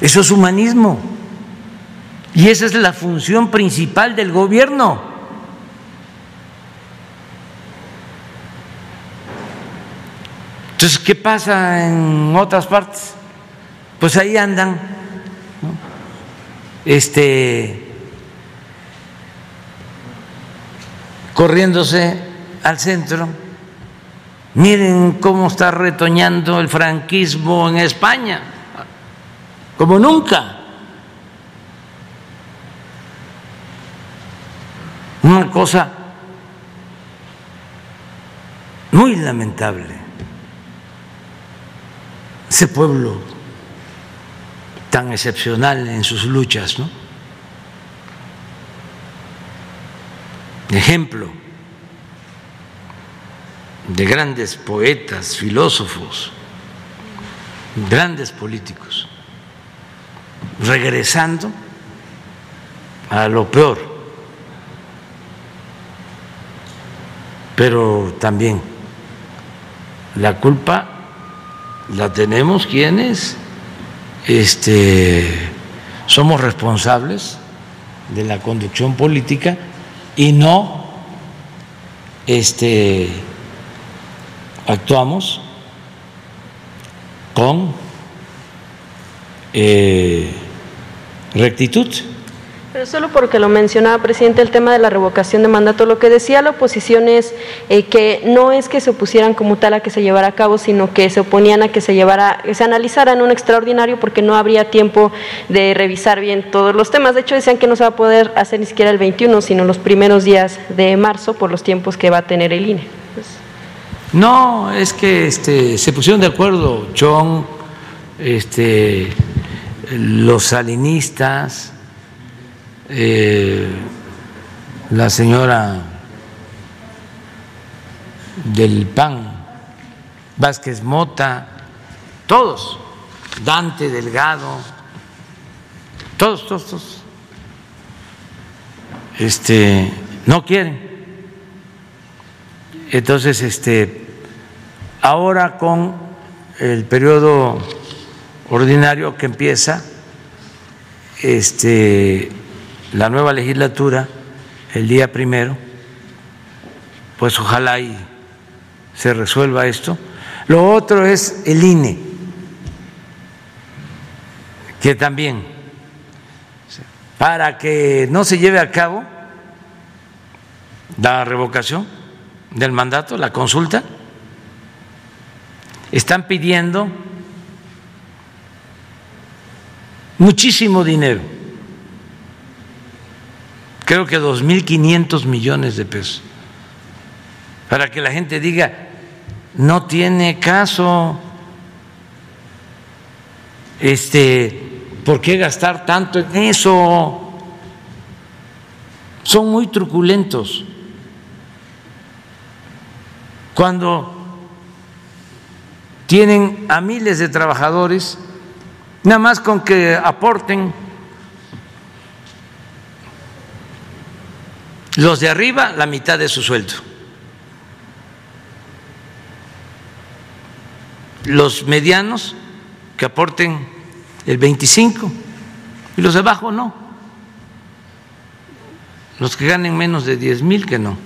Eso es humanismo. Y esa es la función principal del gobierno. Entonces, ¿qué pasa en otras partes? pues ahí andan, este, corriéndose al centro. Miren cómo está retoñando el franquismo en España, como nunca. Una cosa muy lamentable. Ese pueblo tan excepcional en sus luchas, ¿no? Ejemplo de grandes poetas, filósofos, grandes políticos, regresando a lo peor, pero también la culpa la tenemos quienes este, somos responsables de la conducción política y no este, actuamos con eh, rectitud. Pero solo porque lo mencionaba, presidente, el tema de la revocación de mandato, lo que decía la oposición es eh, que no es que se opusieran como tal a que se llevara a cabo, sino que se oponían a que se llevara, que se analizara en un extraordinario porque no habría tiempo de revisar bien todos los temas. De hecho, decían que no se va a poder hacer ni siquiera el 21, sino los primeros días de marzo por los tiempos que va a tener el INE. No, es que este, se pusieron de acuerdo Chong, este, los salinistas, eh, la señora del PAN, Vázquez Mota, todos, Dante Delgado, todos, todos, todos, este, no quieren. Entonces, este, ahora con el periodo ordinario que empieza, este, la nueva legislatura, el día primero, pues ojalá y se resuelva esto. Lo otro es el INE, que también, para que no se lleve a cabo la revocación, del mandato, la consulta, están pidiendo muchísimo dinero, creo que 2.500 millones de pesos, para que la gente diga, no tiene caso, este, ¿por qué gastar tanto en eso? Son muy truculentos. Cuando tienen a miles de trabajadores, nada más con que aporten los de arriba la mitad de su sueldo, los medianos que aporten el 25 y los de abajo no, los que ganen menos de 10 mil que no,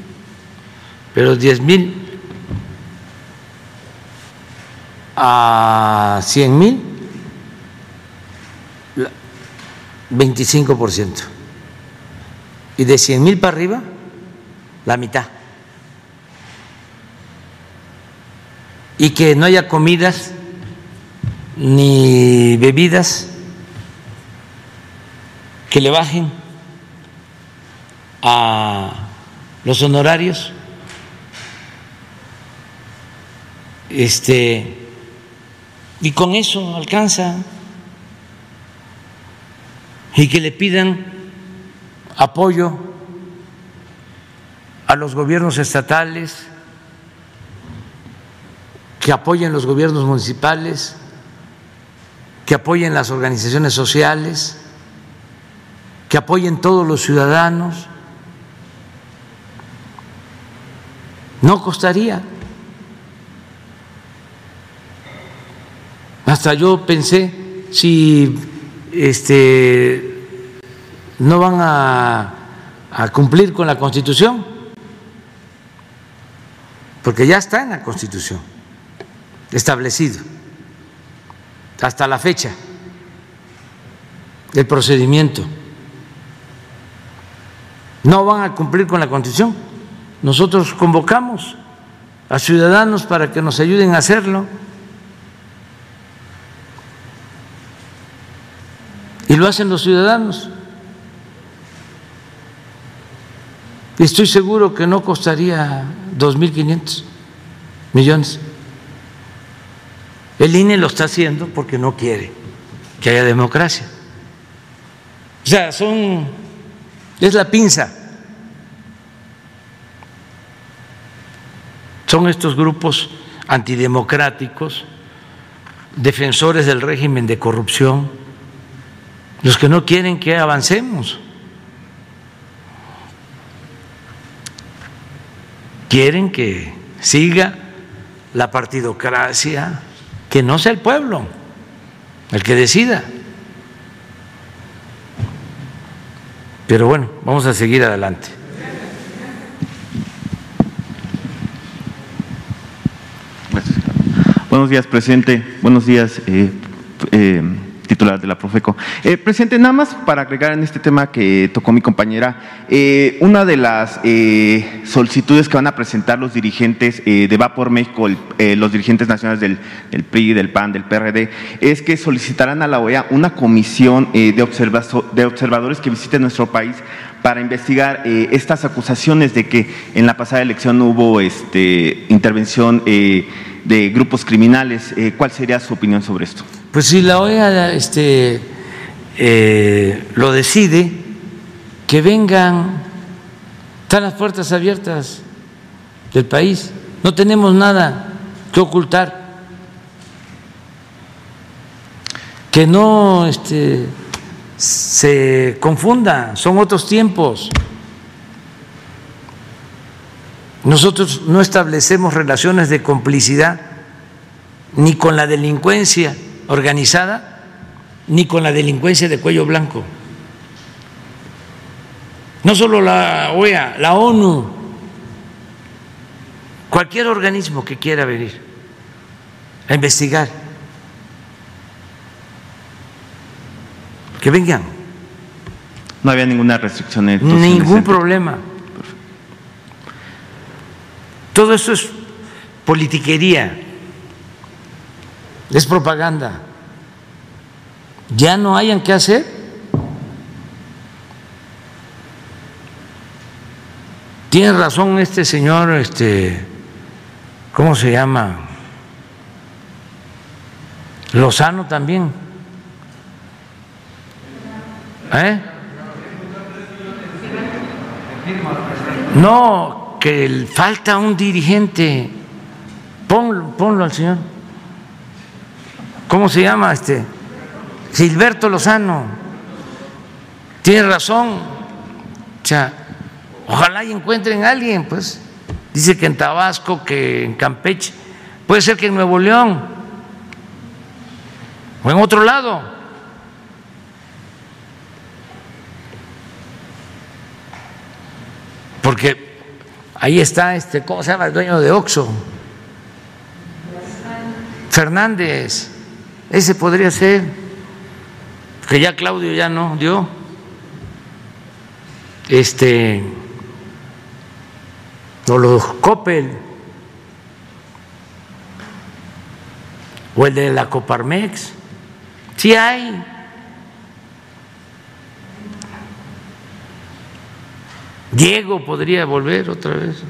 pero 10 mil a 100 mil, 25%. Y de 100 mil para arriba, la mitad. Y que no haya comidas ni bebidas que le bajen a los honorarios. Este y con eso alcanza. Y que le pidan apoyo a los gobiernos estatales, que apoyen los gobiernos municipales, que apoyen las organizaciones sociales, que apoyen todos los ciudadanos. No costaría. Hasta yo pensé si este, no van a, cumplir con la Constitución, porque ya está en la Constitución establecido hasta la fecha el procedimiento. No van a cumplir con la Constitución. Nosotros convocamos a ciudadanos para que nos ayuden a hacerlo. Y lo hacen los ciudadanos. Y estoy seguro que no costaría 2.500 millones. El INE lo está haciendo porque no quiere que haya democracia. O sea, son, es la pinza. Son estos grupos antidemocráticos, defensores del régimen de corrupción, los que no quieren que avancemos. Quieren que siga la partidocracia, que no sea el pueblo el que decida. Pero bueno, vamos a seguir adelante. Buenos días, presidente. Buenos días, eh, eh, titular de la Profeco. Eh, presidente, nada más para agregar en este tema que tocó mi compañera, eh, una de las eh, solicitudes que van a presentar los dirigentes eh, de Vapor México, el, eh, los dirigentes nacionales del, PRI, del PAN, del PRD, es que solicitarán a la OEA una comisión eh, de, de observadores que visiten nuestro país para investigar estas acusaciones de que en la pasada elección hubo este, intervención eh, de grupos criminales. ¿Cuál sería su opinión sobre esto? Pues si la OEA este, eh, lo decide, que vengan, están las puertas abiertas del país, no tenemos nada que ocultar, que no este, se confunda, son otros tiempos. Nosotros no establecemos relaciones de complicidad ni con la delincuencia organizada ni con la delincuencia de cuello blanco. No solo la OEA, la ONU, cualquier organismo que quiera venir a investigar, que vengan. No había ninguna restricción. Entonces, Ningún en problema. Todo eso es politiquería, es propaganda. Ya no hayan que hacer. Tiene razón este señor, este, ¿cómo se llama? Lozano también. ¿Eh? No, que falta un dirigente. Ponlo al señor. ¿Cómo se llama este? Gilberto Lozano. Tiene razón. O sea, ojalá y encuentren a alguien, pues. Dice que en Tabasco, que en Campeche, puede ser que en Nuevo León o en otro lado. Porque ahí está este, ¿cómo se llama? El dueño de Oxo. Fernández. Ese podría ser, que ya Claudio ya no dio. Este, o los Coppel, o el de la Coparmex. Sí hay. Diego podría volver otra vez.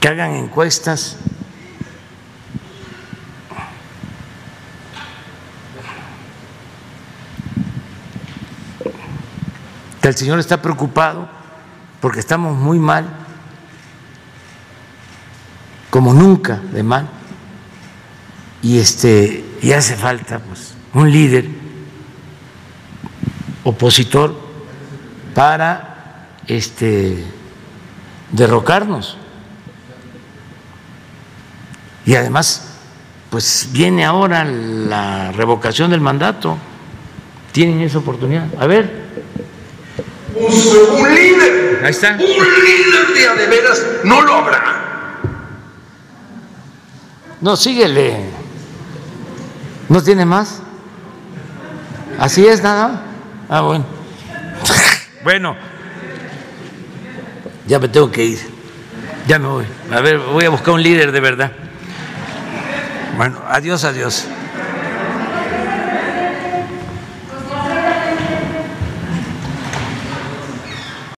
Que hagan encuestas. Que el Señor está preocupado porque estamos muy mal, como nunca de mal, y este y hace falta pues un líder opositor para este derrocarnos. Y además, pues viene ahora la revocación del mandato. Tienen esa oportunidad. A ver. Un, un líder. Ahí está. Un líder de a de veras no lo habrá. No, síguele. ¿No tiene más? ¿Así es nada? Ah, bueno. Bueno, ya me tengo que ir. Ya me voy. A ver, voy a buscar un líder de verdad. Bueno, adiós, adiós.